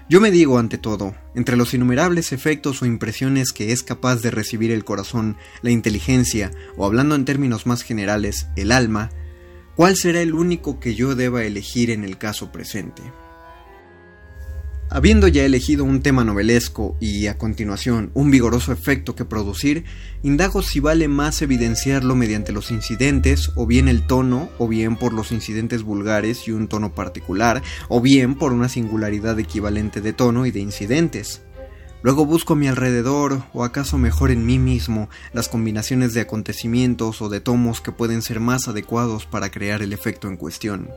Yo me digo ante todo, entre los innumerables efectos o impresiones que es capaz de recibir el corazón, la inteligencia, o hablando en términos más generales, el alma, ¿cuál será el único que yo deba elegir en el caso presente? Habiendo ya elegido un tema novelesco y a continuación un vigoroso efecto que producir, indago si vale más evidenciarlo mediante los incidentes, o bien el tono, o bien por los incidentes vulgares y un tono particular, o bien por una singularidad equivalente de tono y de incidentes. Luego busco a mi alrededor, o acaso mejor en mí mismo, las combinaciones de acontecimientos o de tomos que pueden ser más adecuados para crear el efecto en cuestión.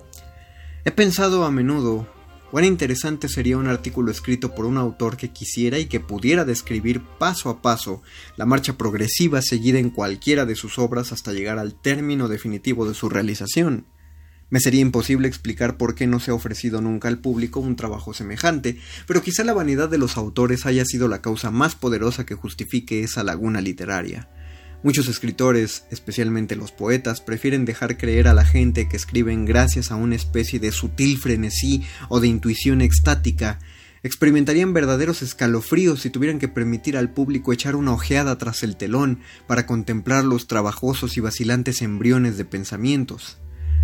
He pensado a menudo, Cuán interesante sería un artículo escrito por un autor que quisiera y que pudiera describir paso a paso la marcha progresiva seguida en cualquiera de sus obras hasta llegar al término definitivo de su realización. Me sería imposible explicar por qué no se ha ofrecido nunca al público un trabajo semejante, pero quizá la vanidad de los autores haya sido la causa más poderosa que justifique esa laguna literaria. Muchos escritores, especialmente los poetas, prefieren dejar creer a la gente que escriben gracias a una especie de sutil frenesí o de intuición extática. Experimentarían verdaderos escalofríos si tuvieran que permitir al público echar una ojeada tras el telón para contemplar los trabajosos y vacilantes embriones de pensamientos.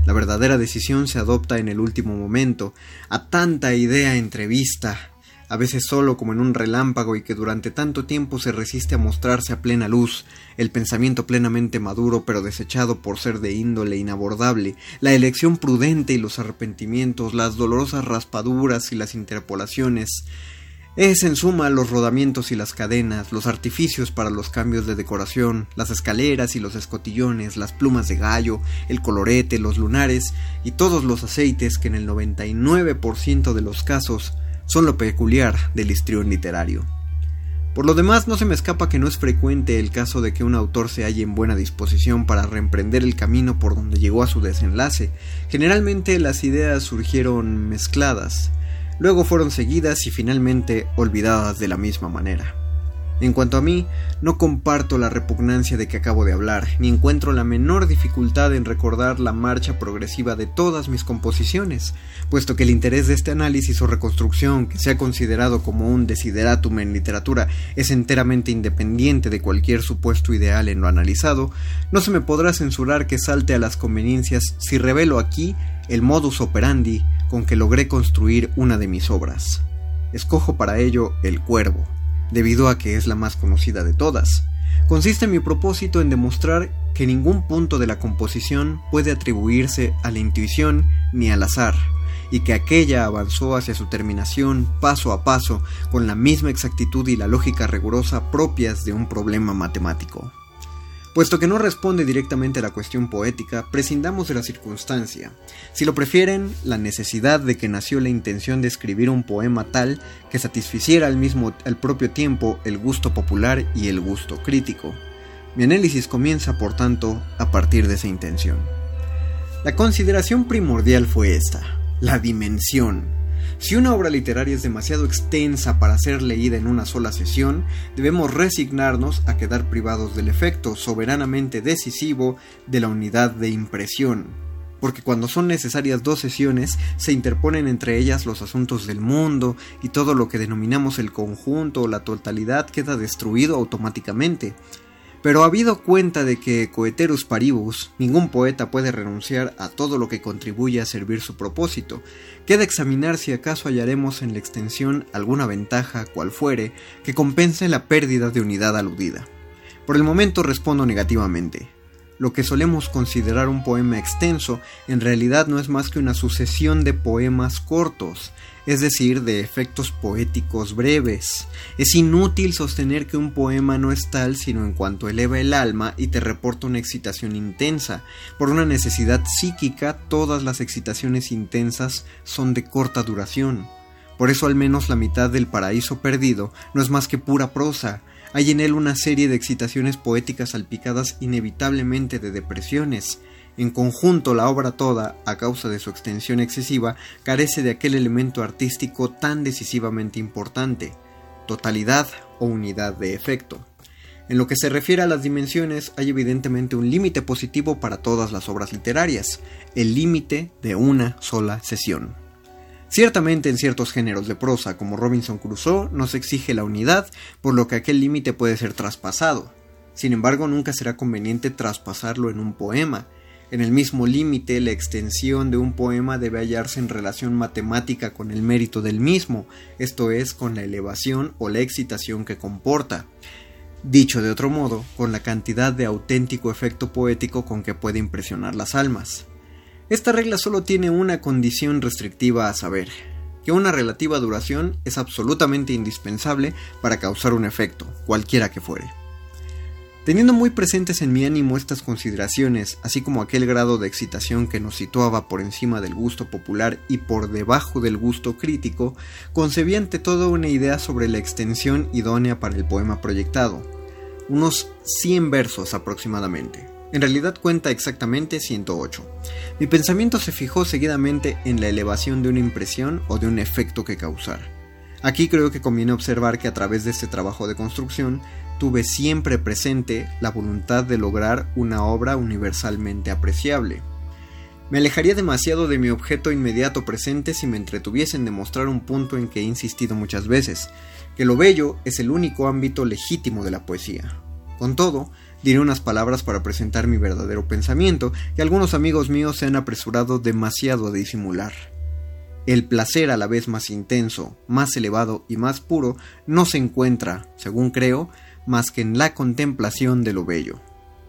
La verdadera decisión se adopta en el último momento, a tanta idea entrevista, a veces solo como en un relámpago y que durante tanto tiempo se resiste a mostrarse a plena luz, el pensamiento plenamente maduro pero desechado por ser de índole inabordable, la elección prudente y los arrepentimientos, las dolorosas raspaduras y las interpolaciones, es en suma los rodamientos y las cadenas, los artificios para los cambios de decoración, las escaleras y los escotillones, las plumas de gallo, el colorete, los lunares y todos los aceites que en el 99% de los casos son lo peculiar del histrión literario. Por lo demás, no se me escapa que no es frecuente el caso de que un autor se halle en buena disposición para reemprender el camino por donde llegó a su desenlace. Generalmente las ideas surgieron mezcladas, luego fueron seguidas y finalmente olvidadas de la misma manera. En cuanto a mí, no comparto la repugnancia de que acabo de hablar, ni encuentro la menor dificultad en recordar la marcha progresiva de todas mis composiciones, puesto que el interés de este análisis o reconstrucción, que se ha considerado como un desideratum en literatura, es enteramente independiente de cualquier supuesto ideal en lo analizado, no se me podrá censurar que salte a las conveniencias si revelo aquí el modus operandi con que logré construir una de mis obras. Escojo para ello El Cuervo debido a que es la más conocida de todas. Consiste mi propósito en demostrar que ningún punto de la composición puede atribuirse a la intuición ni al azar, y que aquella avanzó hacia su terminación paso a paso con la misma exactitud y la lógica rigurosa propias de un problema matemático. Puesto que no responde directamente a la cuestión poética, prescindamos de la circunstancia. Si lo prefieren, la necesidad de que nació la intención de escribir un poema tal que satisficiera al mismo al propio tiempo el gusto popular y el gusto crítico. Mi análisis comienza, por tanto, a partir de esa intención. La consideración primordial fue esta, la dimensión. Si una obra literaria es demasiado extensa para ser leída en una sola sesión, debemos resignarnos a quedar privados del efecto soberanamente decisivo de la unidad de impresión, porque cuando son necesarias dos sesiones se interponen entre ellas los asuntos del mundo y todo lo que denominamos el conjunto o la totalidad queda destruido automáticamente, pero habido cuenta de que coeterus paribus, ningún poeta puede renunciar a todo lo que contribuye a servir su propósito, queda examinar si acaso hallaremos en la extensión alguna ventaja, cual fuere, que compense la pérdida de unidad aludida. Por el momento respondo negativamente. Lo que solemos considerar un poema extenso en realidad no es más que una sucesión de poemas cortos, es decir, de efectos poéticos breves. Es inútil sostener que un poema no es tal sino en cuanto eleva el alma y te reporta una excitación intensa. Por una necesidad psíquica, todas las excitaciones intensas son de corta duración. Por eso al menos la mitad del paraíso perdido no es más que pura prosa, hay en él una serie de excitaciones poéticas salpicadas inevitablemente de depresiones, en conjunto, la obra toda, a causa de su extensión excesiva, carece de aquel elemento artístico tan decisivamente importante, totalidad o unidad de efecto. En lo que se refiere a las dimensiones, hay evidentemente un límite positivo para todas las obras literarias, el límite de una sola sesión. Ciertamente en ciertos géneros de prosa, como Robinson Crusoe, no se exige la unidad, por lo que aquel límite puede ser traspasado. Sin embargo, nunca será conveniente traspasarlo en un poema, en el mismo límite, la extensión de un poema debe hallarse en relación matemática con el mérito del mismo, esto es, con la elevación o la excitación que comporta. Dicho de otro modo, con la cantidad de auténtico efecto poético con que puede impresionar las almas. Esta regla solo tiene una condición restrictiva a saber, que una relativa duración es absolutamente indispensable para causar un efecto, cualquiera que fuere. Teniendo muy presentes en mi ánimo estas consideraciones, así como aquel grado de excitación que nos situaba por encima del gusto popular y por debajo del gusto crítico, concebí ante todo una idea sobre la extensión idónea para el poema proyectado, unos 100 versos aproximadamente. En realidad cuenta exactamente 108. Mi pensamiento se fijó seguidamente en la elevación de una impresión o de un efecto que causar. Aquí creo que conviene observar que a través de este trabajo de construcción tuve siempre presente la voluntad de lograr una obra universalmente apreciable. Me alejaría demasiado de mi objeto inmediato presente si me entretuviese en demostrar un punto en que he insistido muchas veces, que lo bello es el único ámbito legítimo de la poesía. Con todo, diré unas palabras para presentar mi verdadero pensamiento, que algunos amigos míos se han apresurado demasiado a disimular. El placer a la vez más intenso, más elevado y más puro no se encuentra, según creo, más que en la contemplación de lo bello.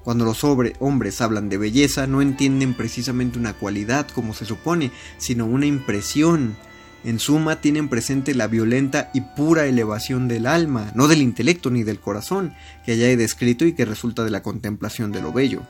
Cuando los hombres hablan de belleza no entienden precisamente una cualidad como se supone, sino una impresión. En suma, tienen presente la violenta y pura elevación del alma, no del intelecto ni del corazón, que ya he descrito y que resulta de la contemplación de lo bello.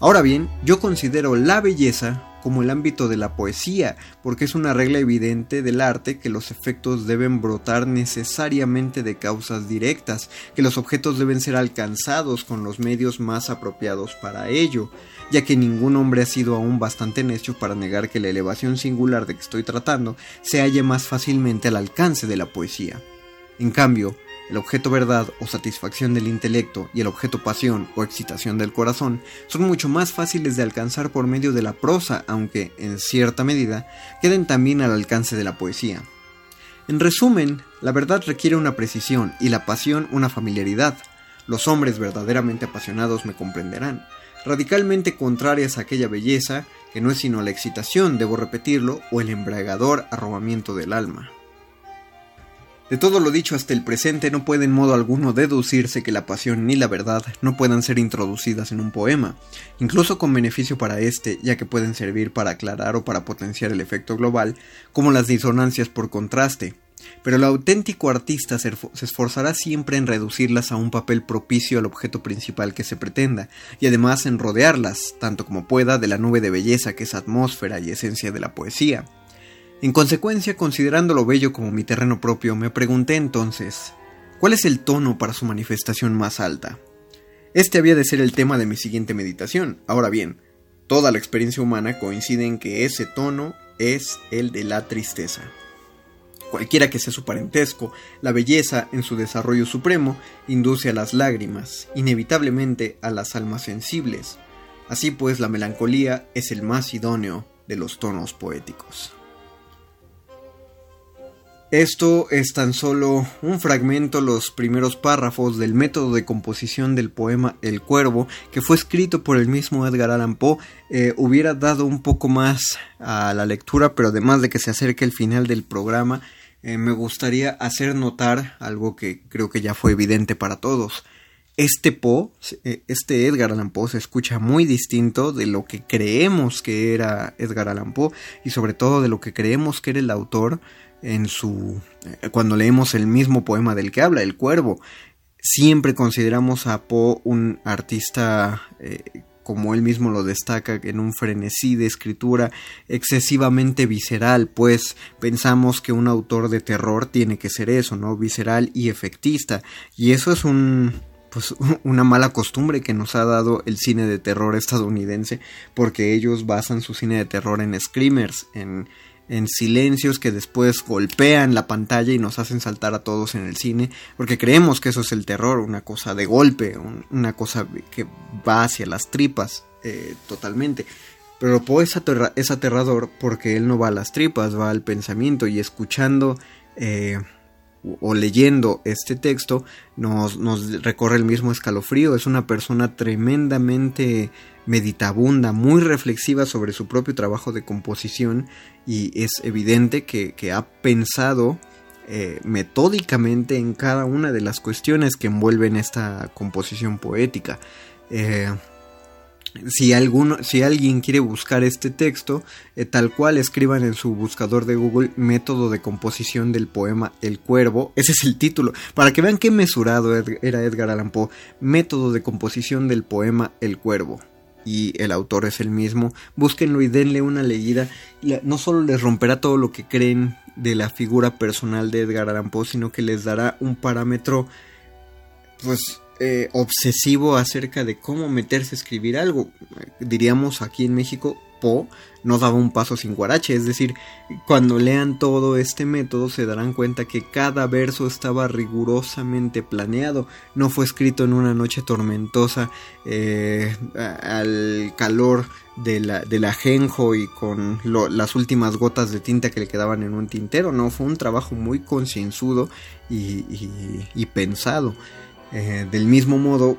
Ahora bien, yo considero la belleza como el ámbito de la poesía, porque es una regla evidente del arte que los efectos deben brotar necesariamente de causas directas, que los objetos deben ser alcanzados con los medios más apropiados para ello, ya que ningún hombre ha sido aún bastante necio para negar que la elevación singular de que estoy tratando se halle más fácilmente al alcance de la poesía. En cambio, el objeto verdad o satisfacción del intelecto y el objeto pasión o excitación del corazón son mucho más fáciles de alcanzar por medio de la prosa, aunque, en cierta medida, queden también al alcance de la poesía. En resumen, la verdad requiere una precisión y la pasión una familiaridad. Los hombres verdaderamente apasionados me comprenderán. Radicalmente contrarias a aquella belleza, que no es sino la excitación, debo repetirlo, o el embriagador arrobamiento del alma. De todo lo dicho hasta el presente no puede en modo alguno deducirse que la pasión ni la verdad no puedan ser introducidas en un poema, incluso con beneficio para éste, ya que pueden servir para aclarar o para potenciar el efecto global, como las disonancias por contraste. Pero el auténtico artista se esforzará siempre en reducirlas a un papel propicio al objeto principal que se pretenda, y además en rodearlas, tanto como pueda, de la nube de belleza que es atmósfera y esencia de la poesía. En consecuencia, considerando lo bello como mi terreno propio, me pregunté entonces, ¿cuál es el tono para su manifestación más alta? Este había de ser el tema de mi siguiente meditación. Ahora bien, toda la experiencia humana coincide en que ese tono es el de la tristeza. Cualquiera que sea su parentesco, la belleza en su desarrollo supremo induce a las lágrimas, inevitablemente a las almas sensibles. Así pues, la melancolía es el más idóneo de los tonos poéticos. Esto es tan solo un fragmento, los primeros párrafos del método de composición del poema El Cuervo, que fue escrito por el mismo Edgar Allan Poe. Eh, hubiera dado un poco más a la lectura, pero además de que se acerque el final del programa, eh, me gustaría hacer notar algo que creo que ya fue evidente para todos. Este Poe, eh, este Edgar Allan Poe se escucha muy distinto de lo que creemos que era Edgar Allan Poe y sobre todo de lo que creemos que era el autor en su eh, cuando leemos el mismo poema del que habla, El Cuervo. Siempre consideramos a Poe un artista eh, como él mismo lo destaca, en un frenesí de escritura excesivamente visceral, pues pensamos que un autor de terror tiene que ser eso, ¿no? Visceral y efectista. Y eso es un, pues una mala costumbre que nos ha dado el cine de terror estadounidense, porque ellos basan su cine de terror en screamers, en en silencios que después golpean la pantalla y nos hacen saltar a todos en el cine, porque creemos que eso es el terror, una cosa de golpe, una cosa que va hacia las tripas eh, totalmente. Pero Poe es, aterrador porque él no va a las tripas, va al pensamiento y escuchando eh, o leyendo este texto nos, recorre el mismo escalofrío. Es una persona tremendamente meditabunda, muy reflexiva sobre su propio trabajo de composición y es evidente que, ha pensado eh, metódicamente en cada una de las cuestiones que envuelven esta composición poética. Eh, si, alguno, si alguien quiere buscar este texto, eh, tal cual escriban en su buscador de Google método de composición del poema El Cuervo. Ese es el título. Para que vean qué mesurado era Edgar Allan Poe. Método de composición del poema El Cuervo y el autor es el mismo, búsquenlo y denle una leída. No solo les romperá todo lo que creen de la figura personal de Edgar Allan Poe, sino que les dará un parámetro pues eh, obsesivo acerca de cómo meterse a escribir algo. Diríamos aquí en México, Po no daba un paso sin guarache, es decir, cuando lean todo este método se darán cuenta que cada verso estaba rigurosamente planeado, no fue escrito en una noche tormentosa eh, al calor de la, del ajenjo y con las últimas gotas de tinta que le quedaban en un tintero, no, fue un trabajo muy concienzudo y, pensado. Eh, del mismo modo,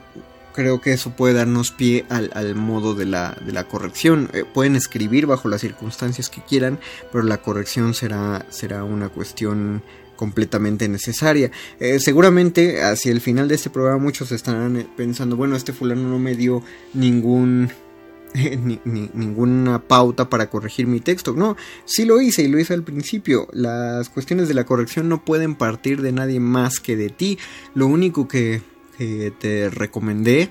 creo que eso puede darnos pie al, modo de la, de la corrección. Eh, pueden escribir bajo las circunstancias que quieran, pero la corrección será, será una cuestión completamente necesaria. Eh, seguramente hacia el final de este programa muchos estarán pensando, bueno, este fulano no me dio ningún... ninguna pauta para corregir mi texto. No, sí lo hice y lo hice al principio. Las cuestiones de la corrección no pueden partir de nadie más que de ti. Lo único que te recomendé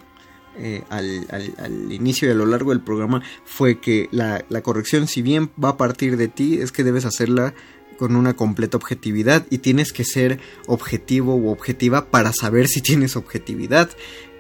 eh, al, inicio y a lo largo del programa fue que la, corrección, si bien va a partir de ti, es que debes hacerla con una completa objetividad y tienes que ser objetivo u objetiva para saber si tienes objetividad.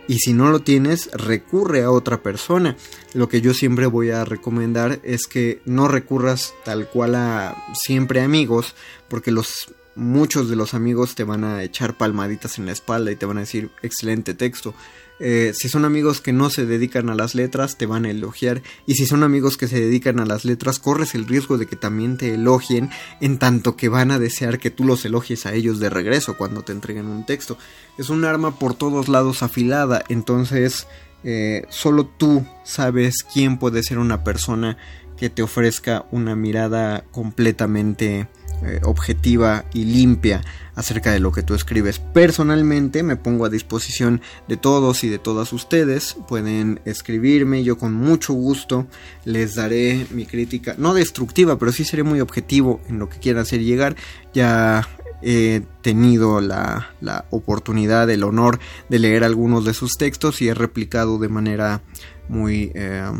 Y si no lo tienes, recurre a otra persona. Lo que yo siempre voy a recomendar es que no recurras tal cual a siempre amigos, porque los muchos de los amigos te van a echar palmaditas en la espalda y te van a decir excelente texto. Eh, si son amigos que no se dedican a las letras, te van a elogiar. Y si son amigos que se dedican a las letras, corres el riesgo de que también te elogien, en tanto que van a desear que tú los elogies a ellos de regreso cuando te entreguen un texto. Es un arma por todos lados afilada, entonces eh, solo tú sabes quién puede ser una persona que te ofrezca una mirada completamente eh, objetiva y limpia acerca de lo que tú escribes. Personalmente me pongo a disposición de todos y de todas ustedes. Pueden escribirme, yo con mucho gusto les daré mi crítica, no destructiva, pero sí seré muy objetivo en lo que quieran hacer llegar. Ya he tenido la, la oportunidad, el honor de leer algunos de sus textos y he replicado de manera muy... Eh,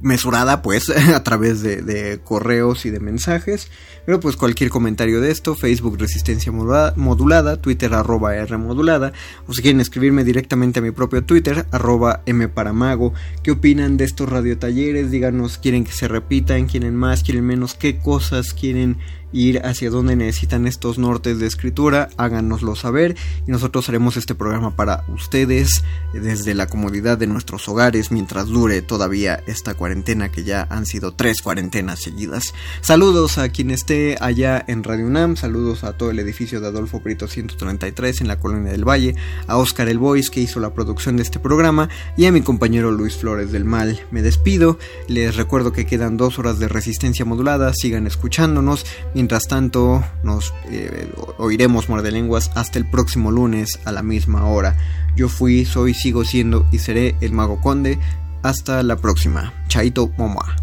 mesurada pues a través de, correos y de mensajes. Pero pues cualquier comentario de esto Facebook Resistencia Modulada Twitter arroba R modulada. O si quieren escribirme directamente a mi propio Twitter arroba M Paramago qué opinan de estos radiotalleres díganos quieren que se repitan quieren más quieren menos qué cosas quieren ir hacia donde necesitan estos nortes de escritura, háganoslo saber y nosotros haremos este programa para ustedes desde la comodidad de nuestros hogares mientras dure todavía esta cuarentena que ya han sido tres cuarentenas seguidas. Saludos a quien esté allá en Radio UNAM, saludos a todo el edificio de Adolfo Prieto 133 en la Colonia del Valle, a Oscar El Voice que hizo la producción de este programa y a mi compañero Luis Flores del Mal. Me despido, les recuerdo que quedan dos horas de resistencia modulada, sigan escuchándonos, mientras tanto nos eh, oiremos muerde lenguas hasta el próximo lunes a la misma hora. Yo fui, soy, sigo siendo y seré el Mago Conde. Hasta la próxima. Chaito Momoa.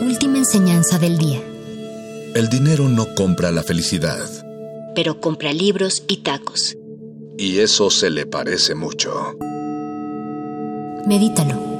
Última enseñanza del día. El dinero no compra la felicidad. Pero compra libros y tacos. Y eso se le parece mucho. Medítalo.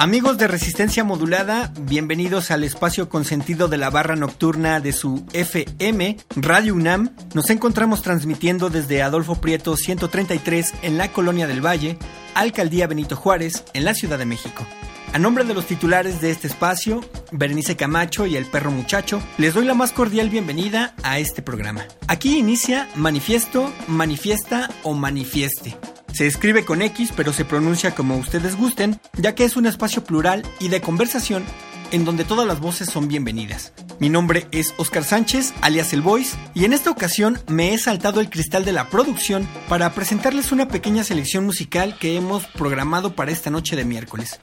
Amigos de Resistencia Modulada, bienvenidos al espacio consentido de la barra nocturna de su FM, Radio UNAM. Nos encontramos transmitiendo desde Adolfo Prieto 133 en la Colonia del Valle, Alcaldía Benito Juárez, en la Ciudad de México. A nombre de los titulares de este espacio, Berenice Camacho y el perro muchacho, les doy la más cordial bienvenida a este programa. Aquí inicia Manifiesto, Manifiesta o Manifieste. Se escribe con X, pero se pronuncia como ustedes gusten, ya que es un espacio plural y de conversación en donde todas las voces son bienvenidas. Mi nombre es Oscar Sánchez, alias El Voice, y en esta ocasión me he saltado el cristal de la producción para presentarles una pequeña selección musical que hemos programado para esta noche de miércoles.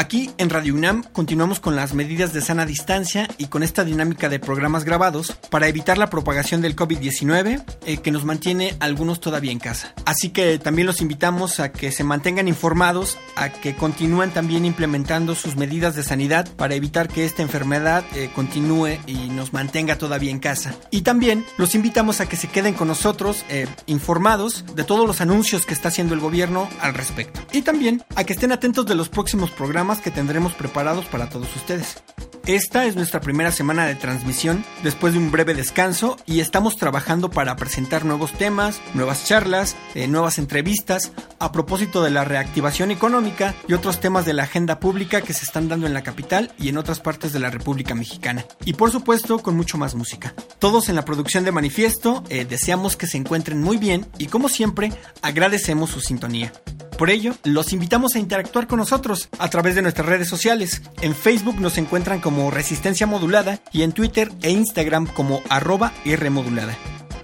Aquí en Radio UNAM continuamos con las medidas de sana distancia y con esta dinámica de programas grabados para evitar la propagación del COVID-19 eh, que nos mantiene algunos todavía en casa. Así que también los invitamos a que se mantengan informados, a que continúen también implementando sus medidas de sanidad para evitar que esta enfermedad eh, continúe y nos mantenga todavía en casa. Y también los invitamos a que se queden con nosotros eh, informados de todos los anuncios que está haciendo el gobierno al respecto. Y también a que estén atentos de los próximos programas que tendremos preparados para todos ustedes. Esta es nuestra primera semana de transmisión después de un breve descanso y estamos trabajando para presentar nuevos temas, nuevas charlas, eh, nuevas entrevistas a propósito de la reactivación económica y otros temas de la agenda pública que se están dando en la capital y en otras partes de la República Mexicana. Y por supuesto con mucho más música. Todos en la producción de Manifiesto eh, deseamos que se encuentren muy bien y como siempre agradecemos su sintonía. Por ello, los invitamos a interactuar con nosotros a través de nuestras redes sociales. En Facebook nos encuentran como Resistencia Modulada y en Twitter e Instagram como arroba Rmodulada.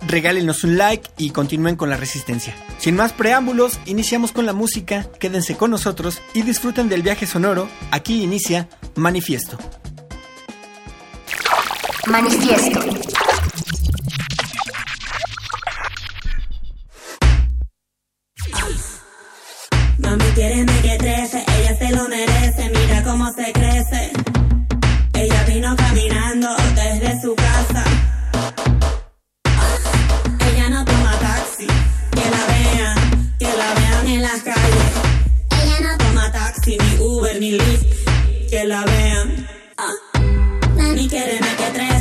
Regálenos un like y continúen con la resistencia. Sin más preámbulos, iniciamos con la música, quédense con nosotros y disfruten del viaje sonoro. Aquí inicia Manifiesto. Manifiesto. Mami, quiere que trece, ella se lo merece, mira cómo se crece. Ella vino caminando desde su casa. Ella no toma taxi, que la vean, que la vean en las calles. Ella no toma taxi, ni Uber, ni Lyft, que la vean. Ah. Mami, quiere que trece,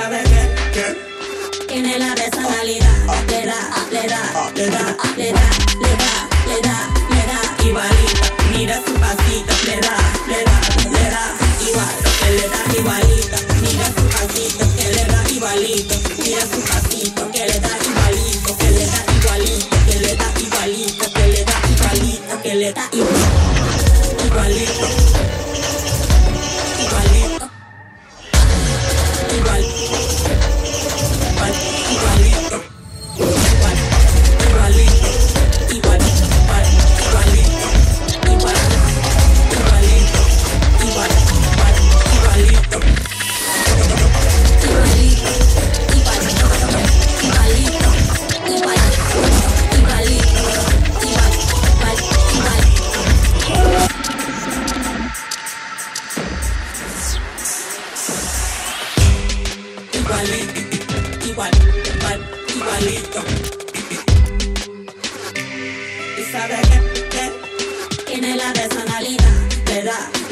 sabe qué? ¿Qué? tiene la personalidad. Le da, le da, le da, le da, le da, le da, le da, igualito. Mira su pasito, le da, le da, le da, que le da igualito. Mira su pasito, que le da igualito. Mira su pasito, que le da igualito, que le da igualito, que le da igualito, que le da igualito, que le da igualito.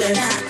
Igualito.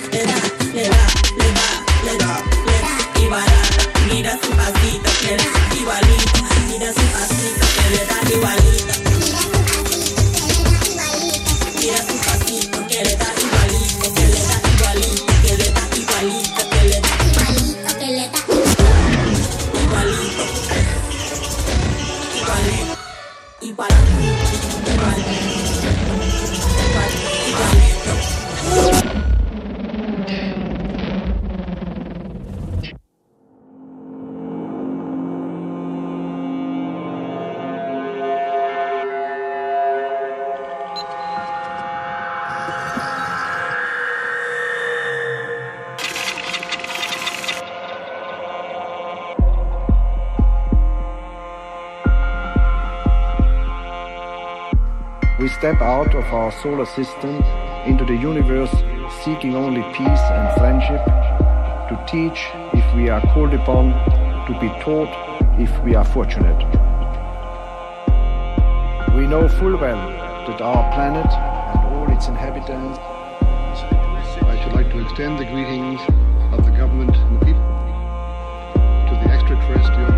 Step out of our solar system into the universe seeking only peace and friendship, to teach if we are called upon, to be taught if we are fortunate. We know full well that our planet and all its inhabitants. I should like to extend the greetings of the government and the people to the extraterrestrial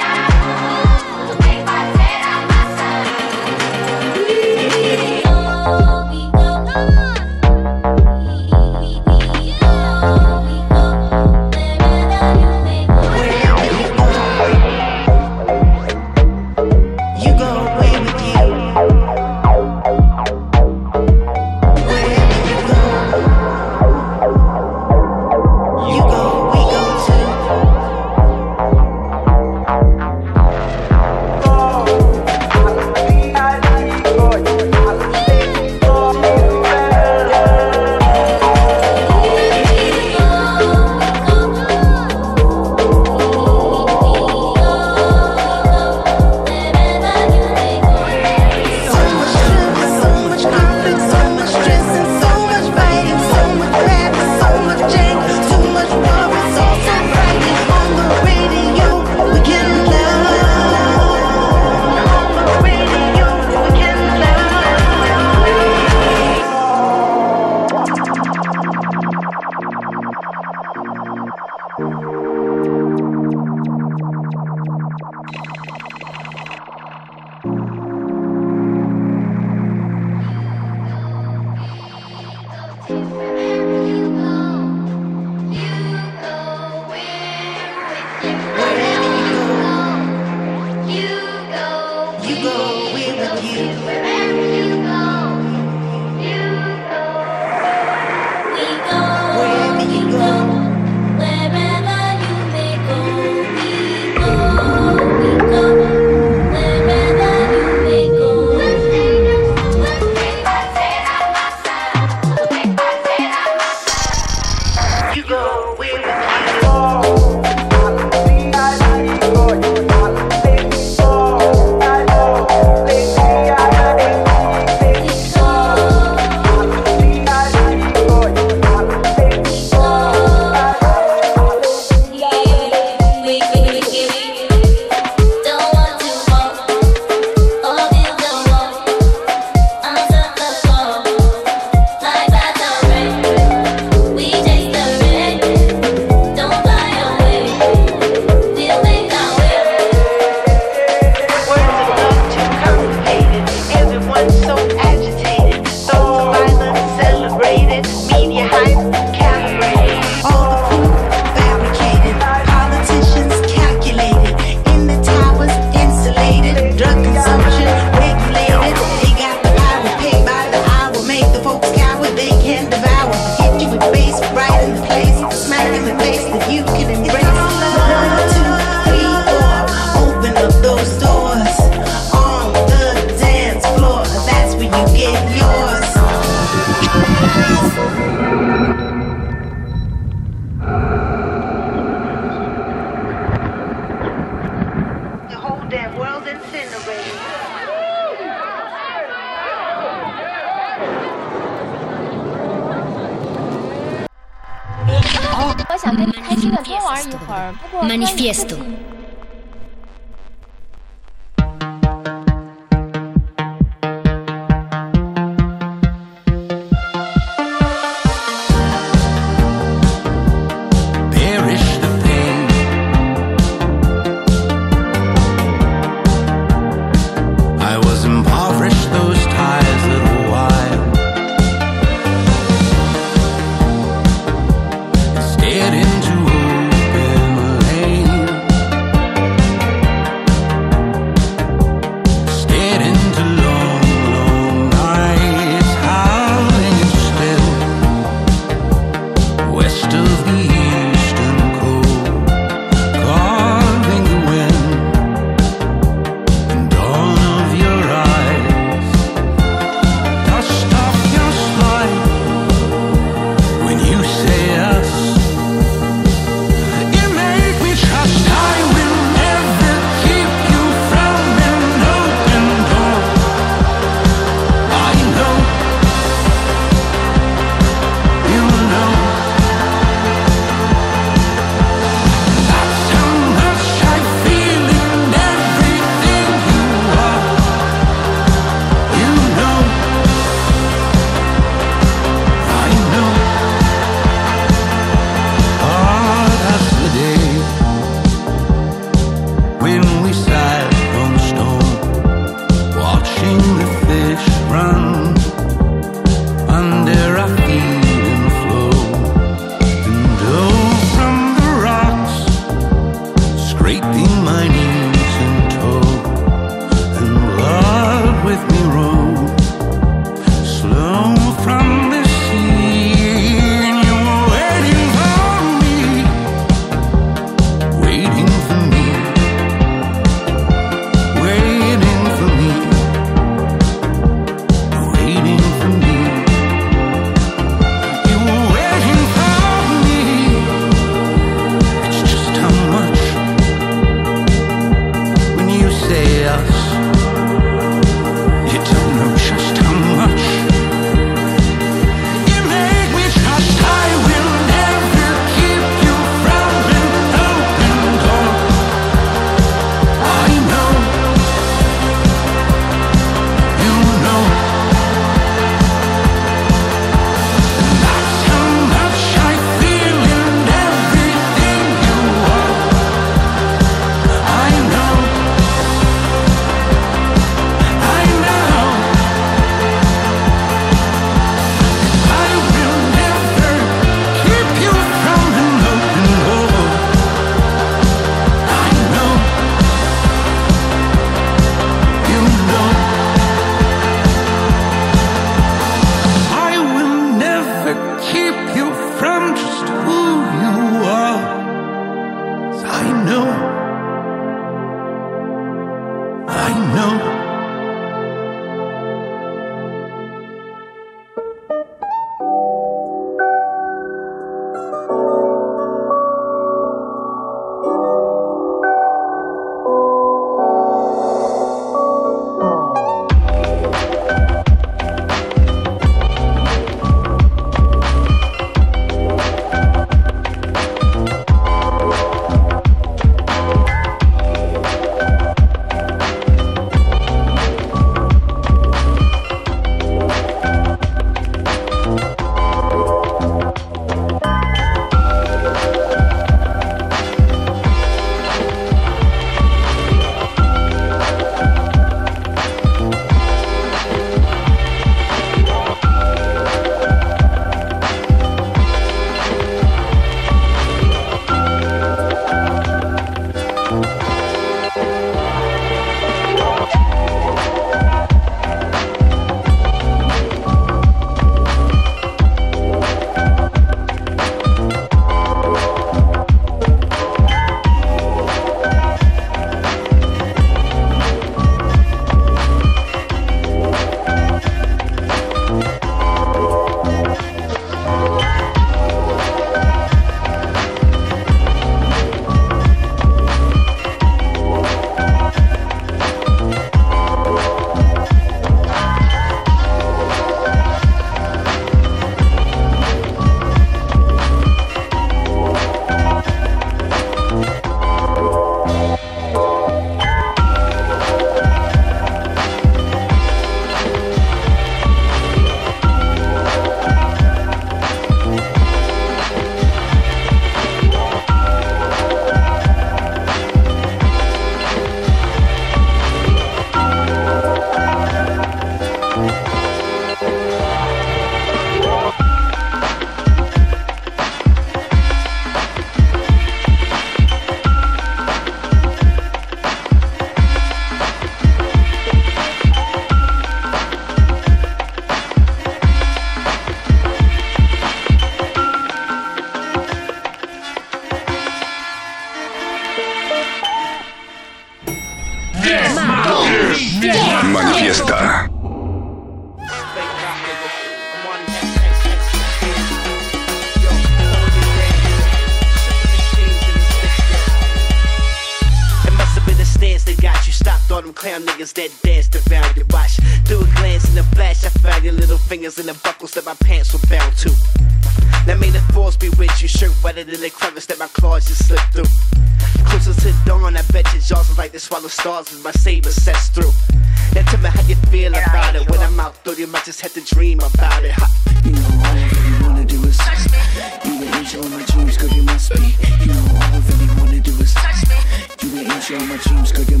my dreams, girl,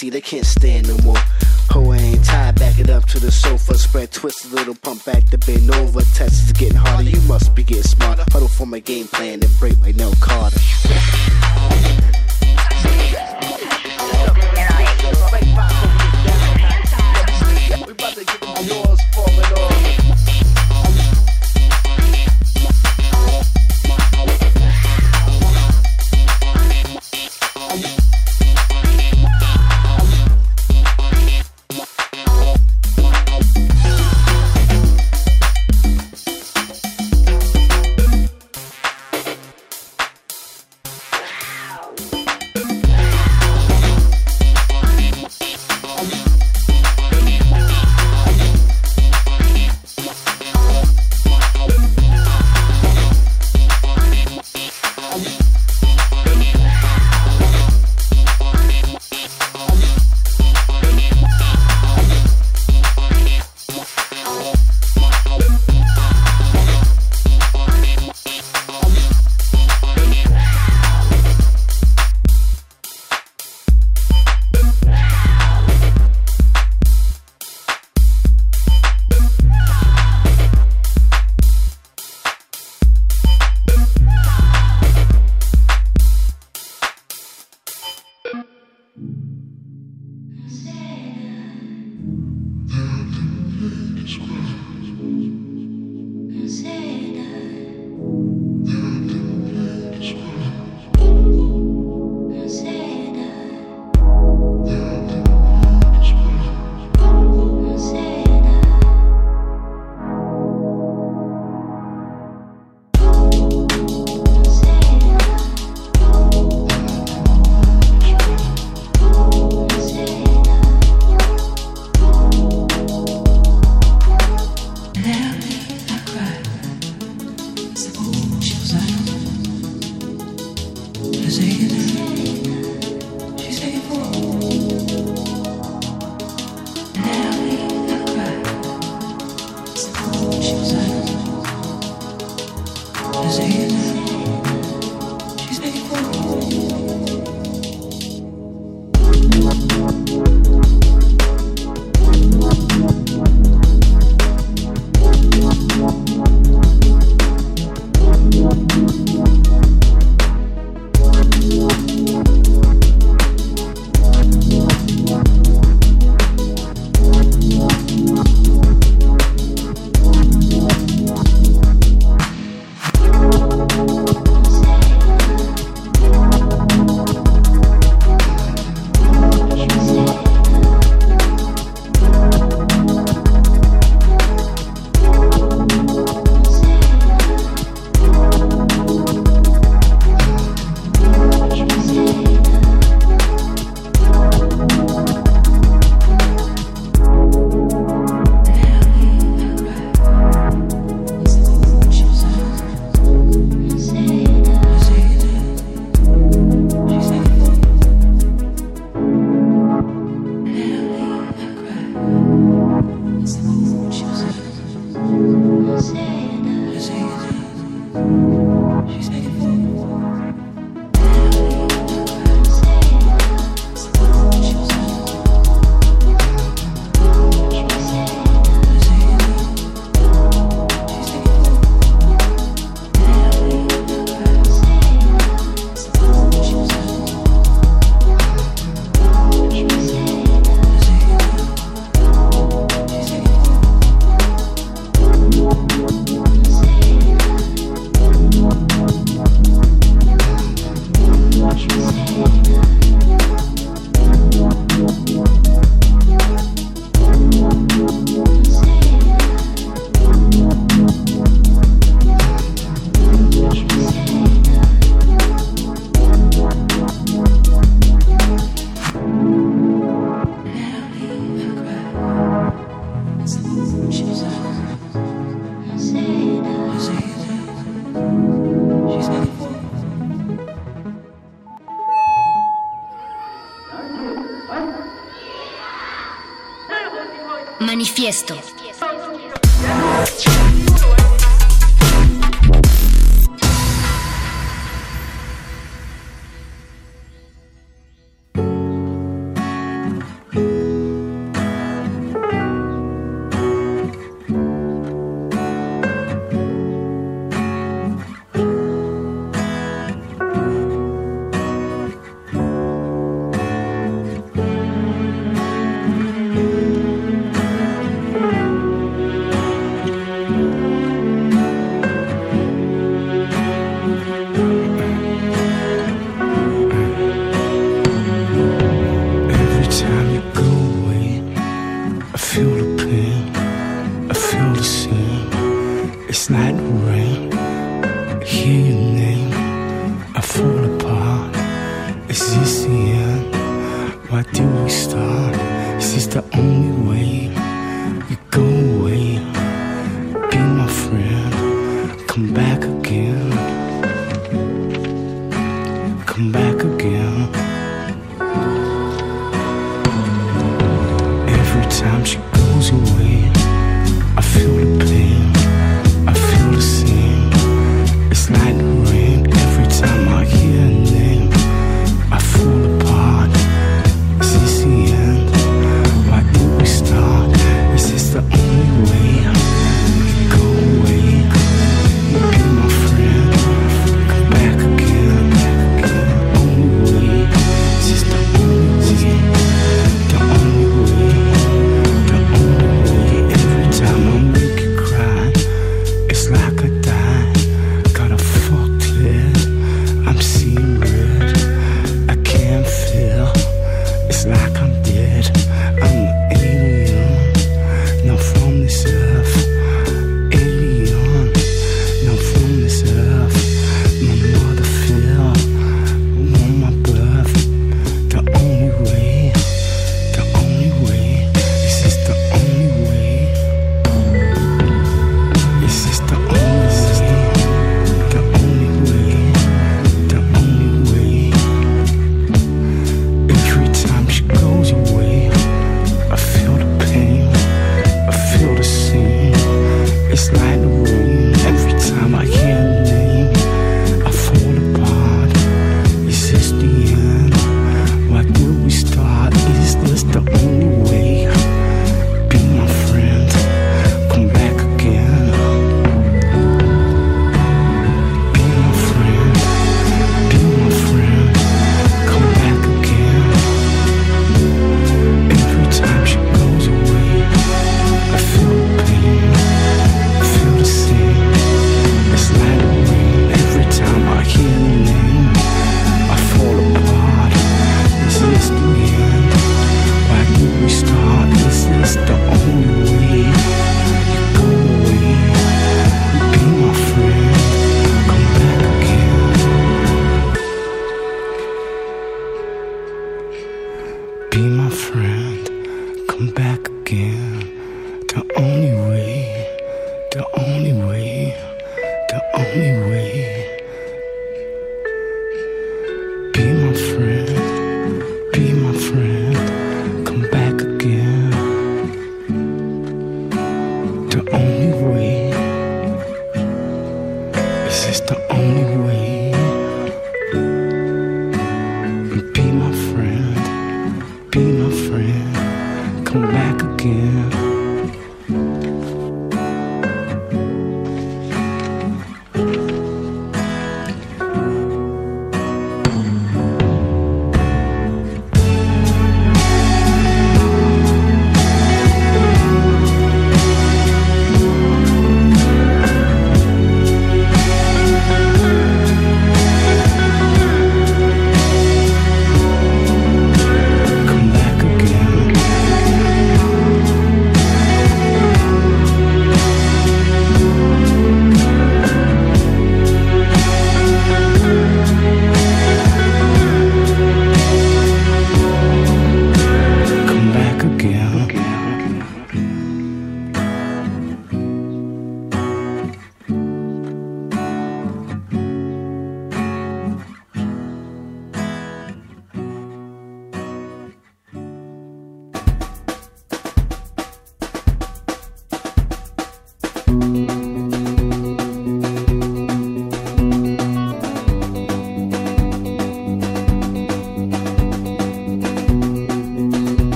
See, they can't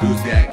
tus de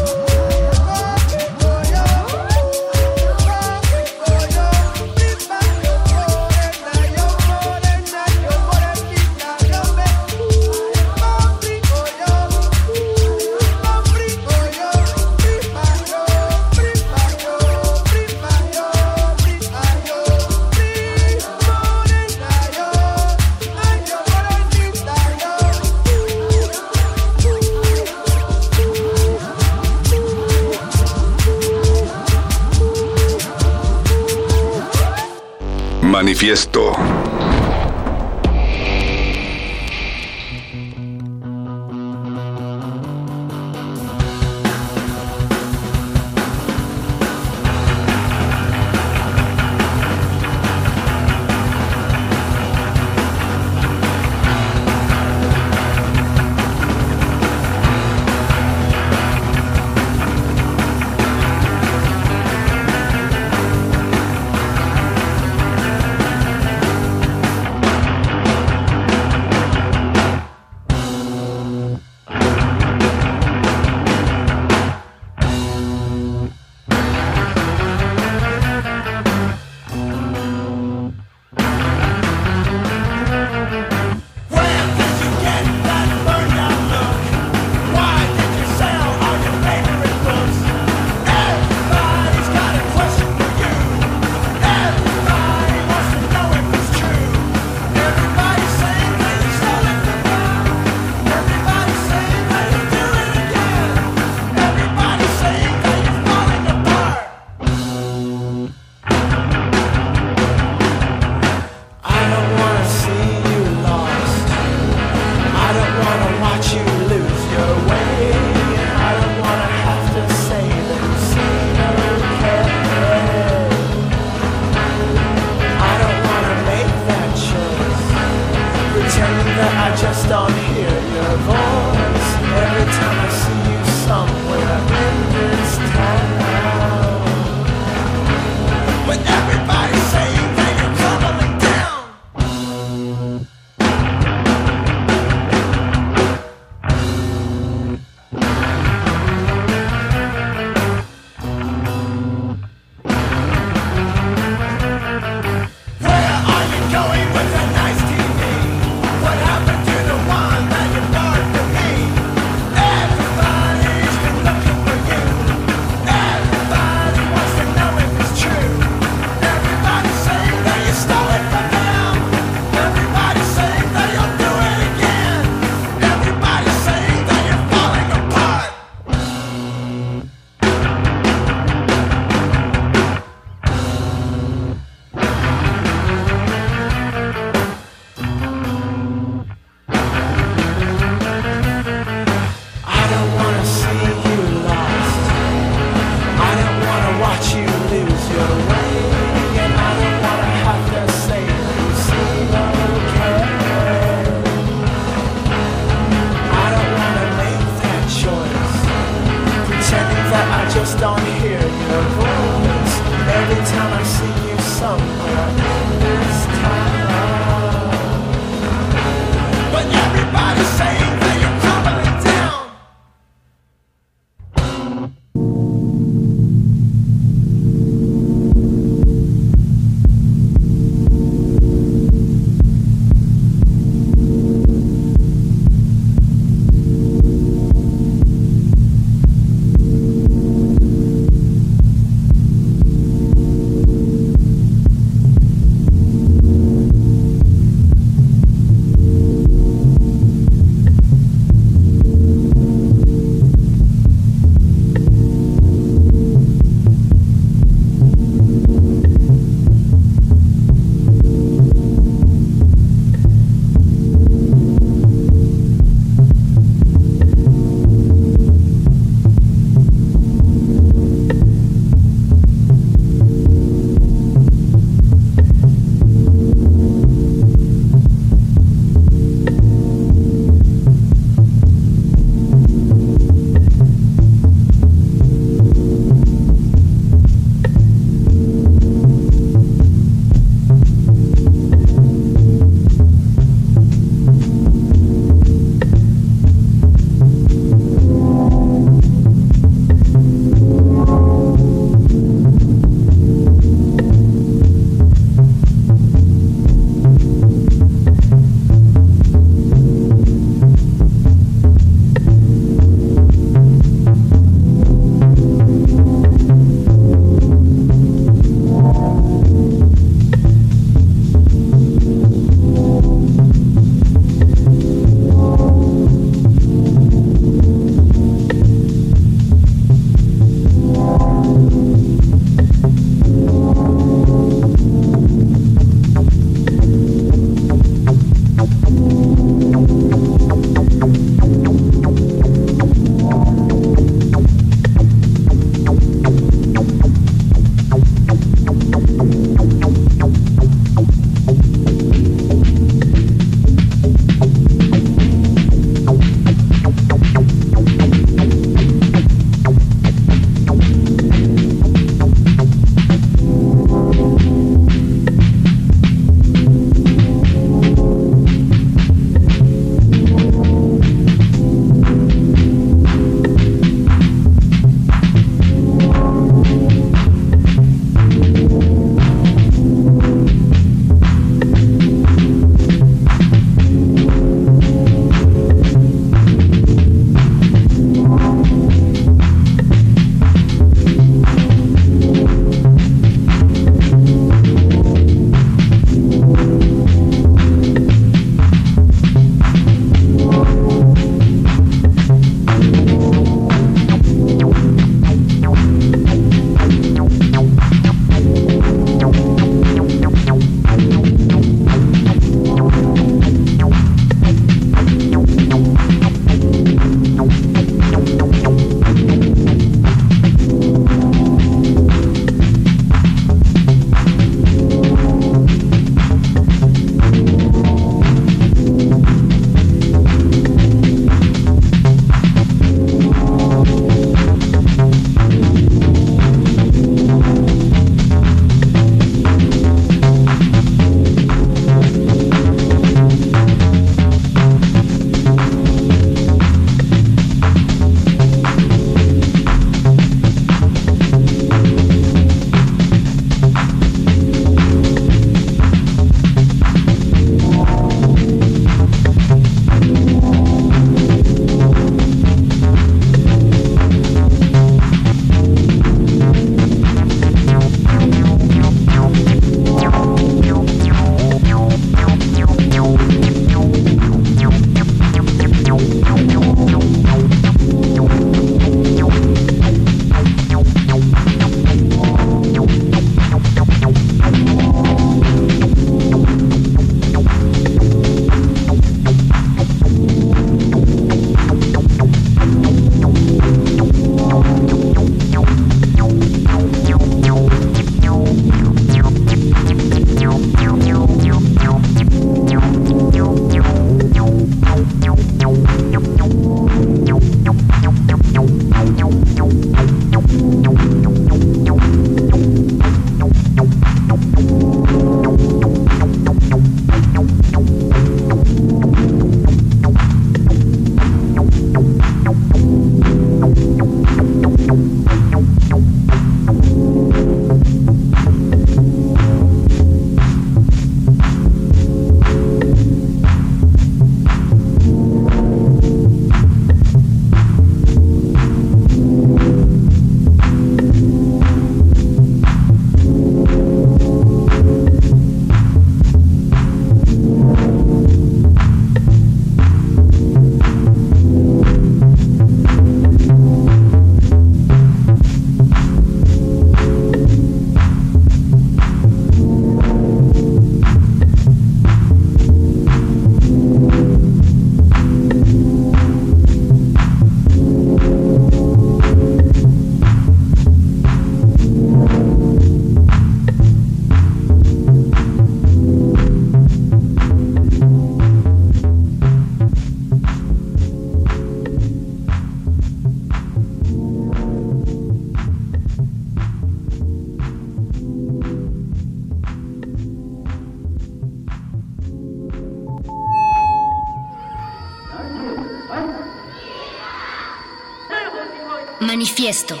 Manifiesto.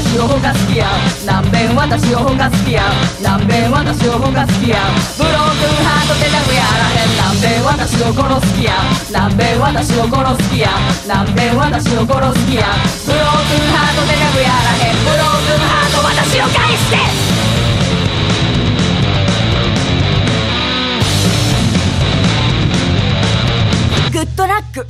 私をほかすきや何遍私をほかすきや何遍私をほかすきやブロークンハートでなくやらへん。何遍私を殺す気や何遍私を殺す気や何遍私を殺す気やブロークンハートでなくやらへん。ブロークンハート私を返して！グッドラック。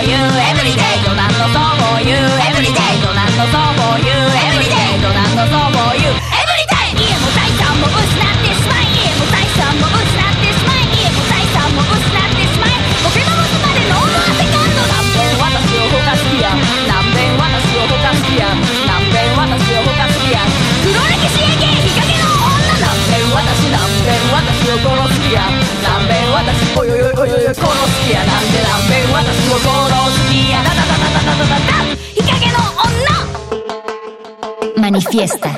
For you everyday 冗談のそう for you everyday 冗談のそう for you everyday 冗談のそう for you everyday 家も財産も失ってしまい家も財産も失ってしまい家も財産も失ってしまいボケの持つまでノーマーセカンド何遍私をほかす気や何遍私をほかす気や何遍私をほかす気や黒歴史へ芸日陰の女何遍私何遍私を殺私およよよよよ殺す気やなんで何遍私を殺す気やだだだだだだだだだ日陰の女 Manifiesta.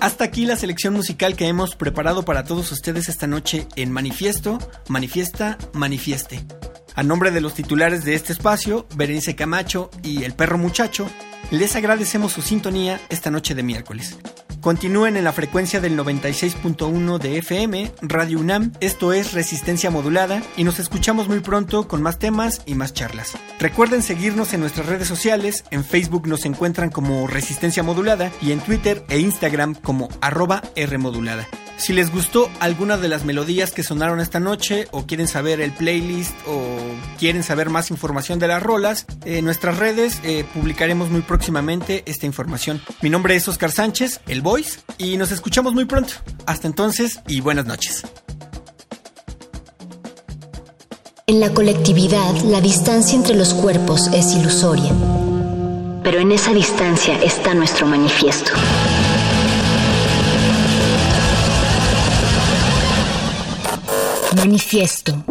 Hasta aquí la selección musical que hemos preparado para todos ustedes esta noche en Manifiesto, Manifiesta, Manifieste. A nombre de los titulares de este espacio, Berenice Camacho y El Perro Muchacho, les agradecemos su sintonía esta noche de miércoles. Continúen en la frecuencia del 96.1 de FM, Radio UNAM, esto es Resistencia Modulada, y nos escuchamos muy pronto con más temas y más charlas. Recuerden seguirnos en nuestras redes sociales, en Facebook nos encuentran como Resistencia Modulada y en Twitter e Instagram como arroba Rmodulada. Si les gustó alguna de las melodías que sonaron esta noche o quieren saber el playlist o quieren saber más información de las rolas, en nuestras redes eh, publicaremos muy próximamente esta información. Mi nombre es Oscar Sánchez, el Voice, y nos escuchamos muy pronto. Hasta entonces y buenas noches. En la colectividad, la distancia entre los cuerpos es ilusoria. Pero en esa distancia está nuestro manifiesto. Manifiesto.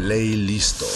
Ley listo.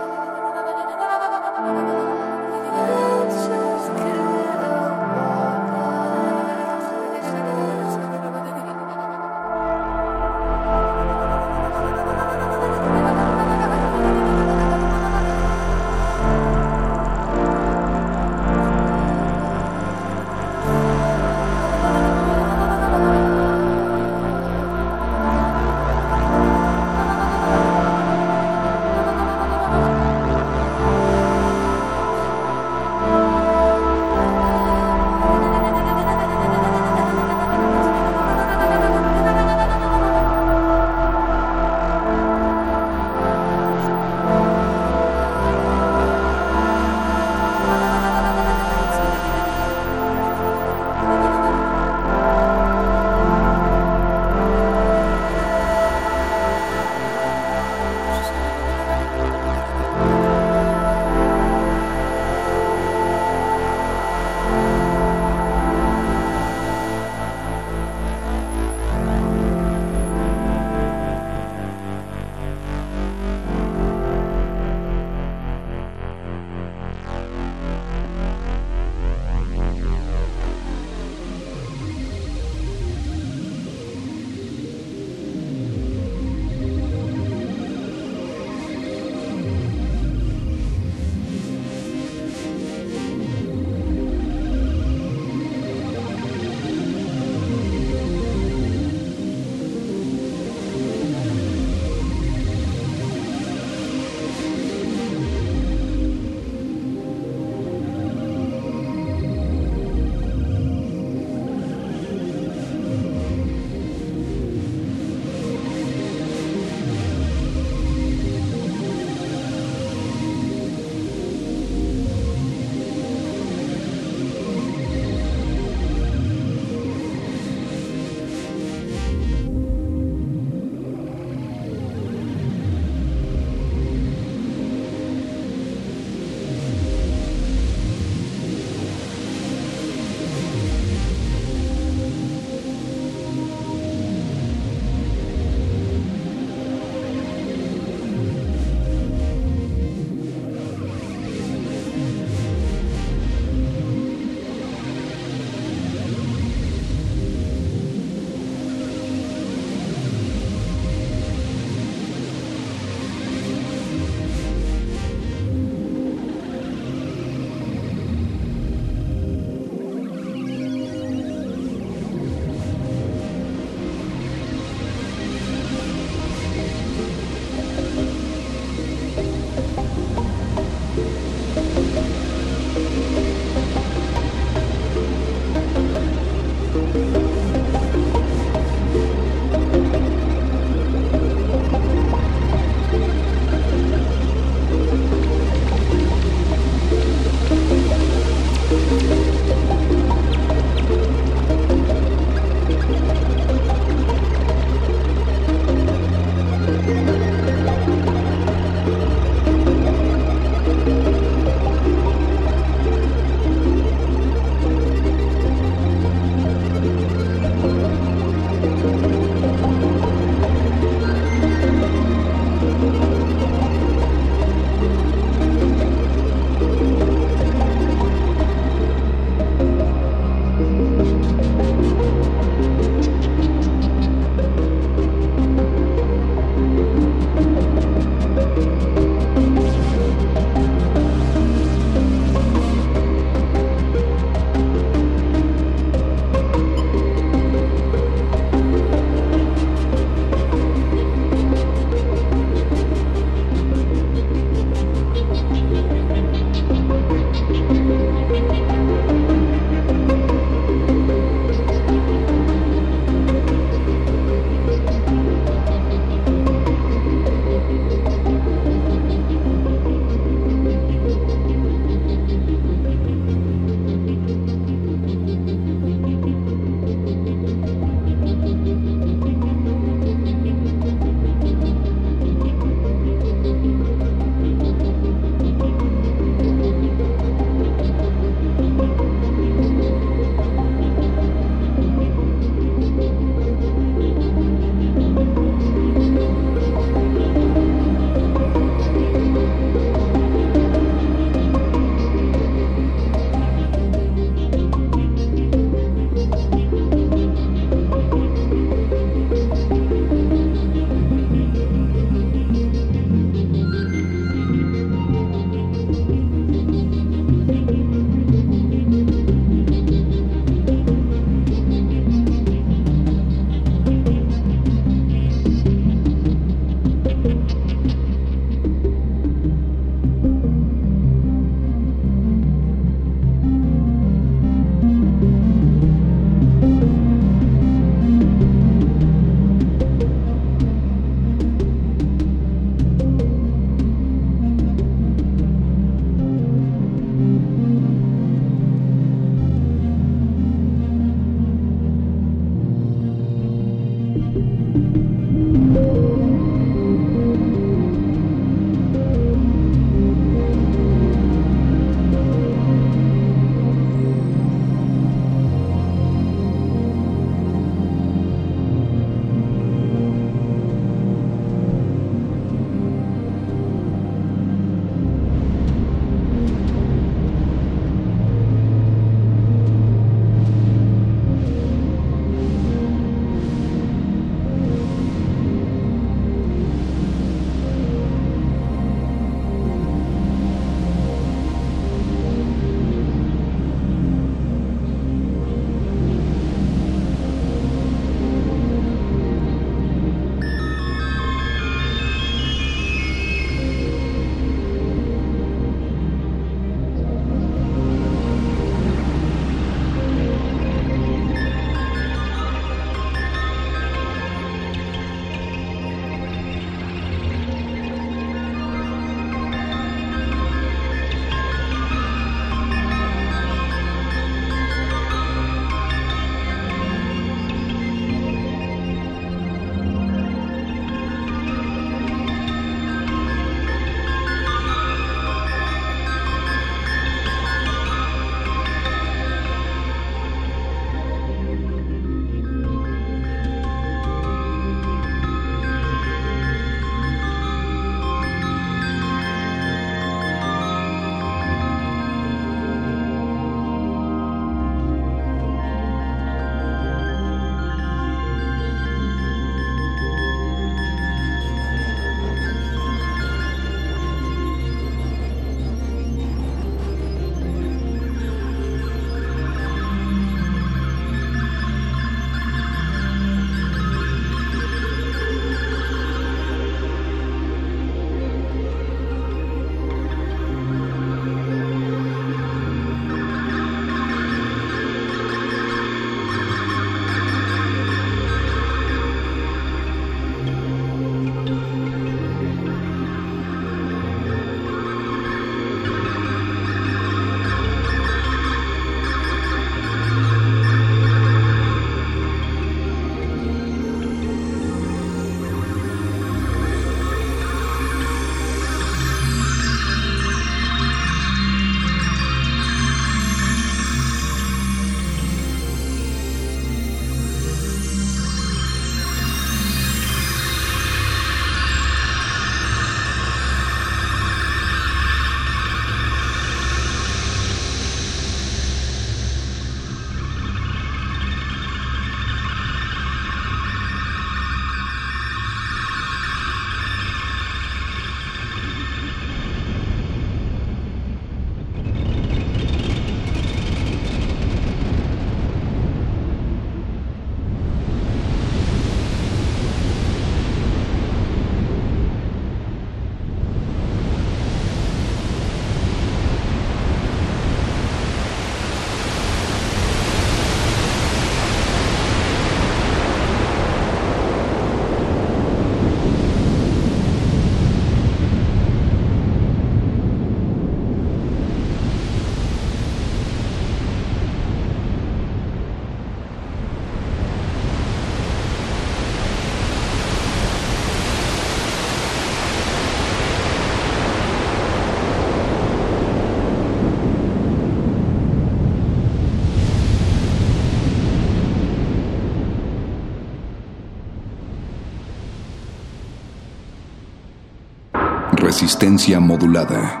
Resistencia modulada.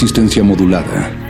Resistencia modulada.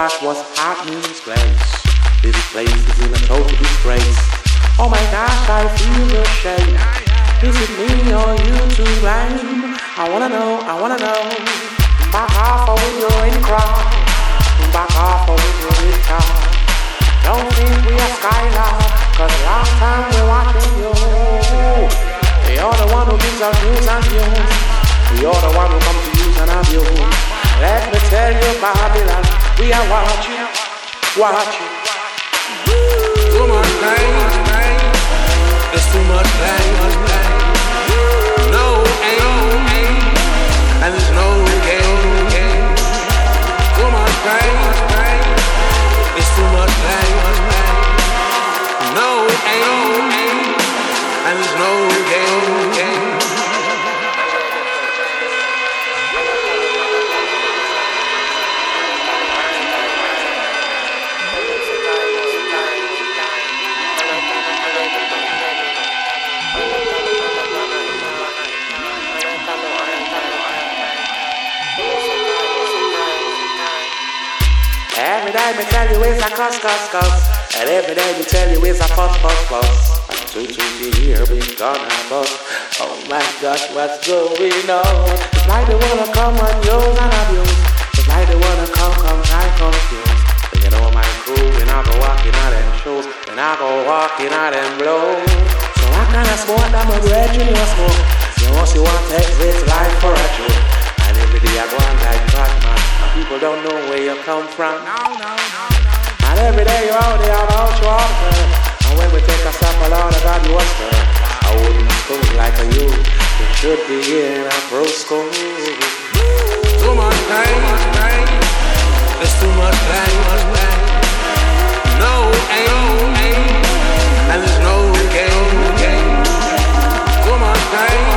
What's happening hot in place? This place is in a total disgrace. Oh my gosh, I feel ashamed. Is it me or you to blame? I wanna know, I wanna know. Back off or will you in crowd? Back off or will you in crowd? Don't think we are Skylar, cause last time we watching you. You're the one who gives us news and news. You're the one who comes to use and abuse. Let me tell you, Babylon, we are watching, watching. Too much pain, it's too much pain. No aim, and there's no gain. Too much pain, it's too much pain. No aim, and there's no gain. A cuss, cuss, cuss. And every day me tell you it's a fuss, fuss, fuss. And two, two, three, here we gonna bust. Oh my gosh, what's going on? It's like they wanna come and use and abuse. It's like they wanna come, come, try confuse. But you know my crew, we not go walking out them shoes. We not go walking out them blows. So I kinda smoke that my bread you know smoke. You know, you want to exit life for a joke. And every day I go on. And people don't know where you come from. No, no, no, no. And every day you're out there about your offer. And when we take a step along, I got you a stir. I wouldn't school like a you. You should be in a pro school. Too much pain, There's too much pain, No aim, and there's no gain, Too much pain,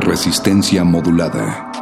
Resistencia modulada.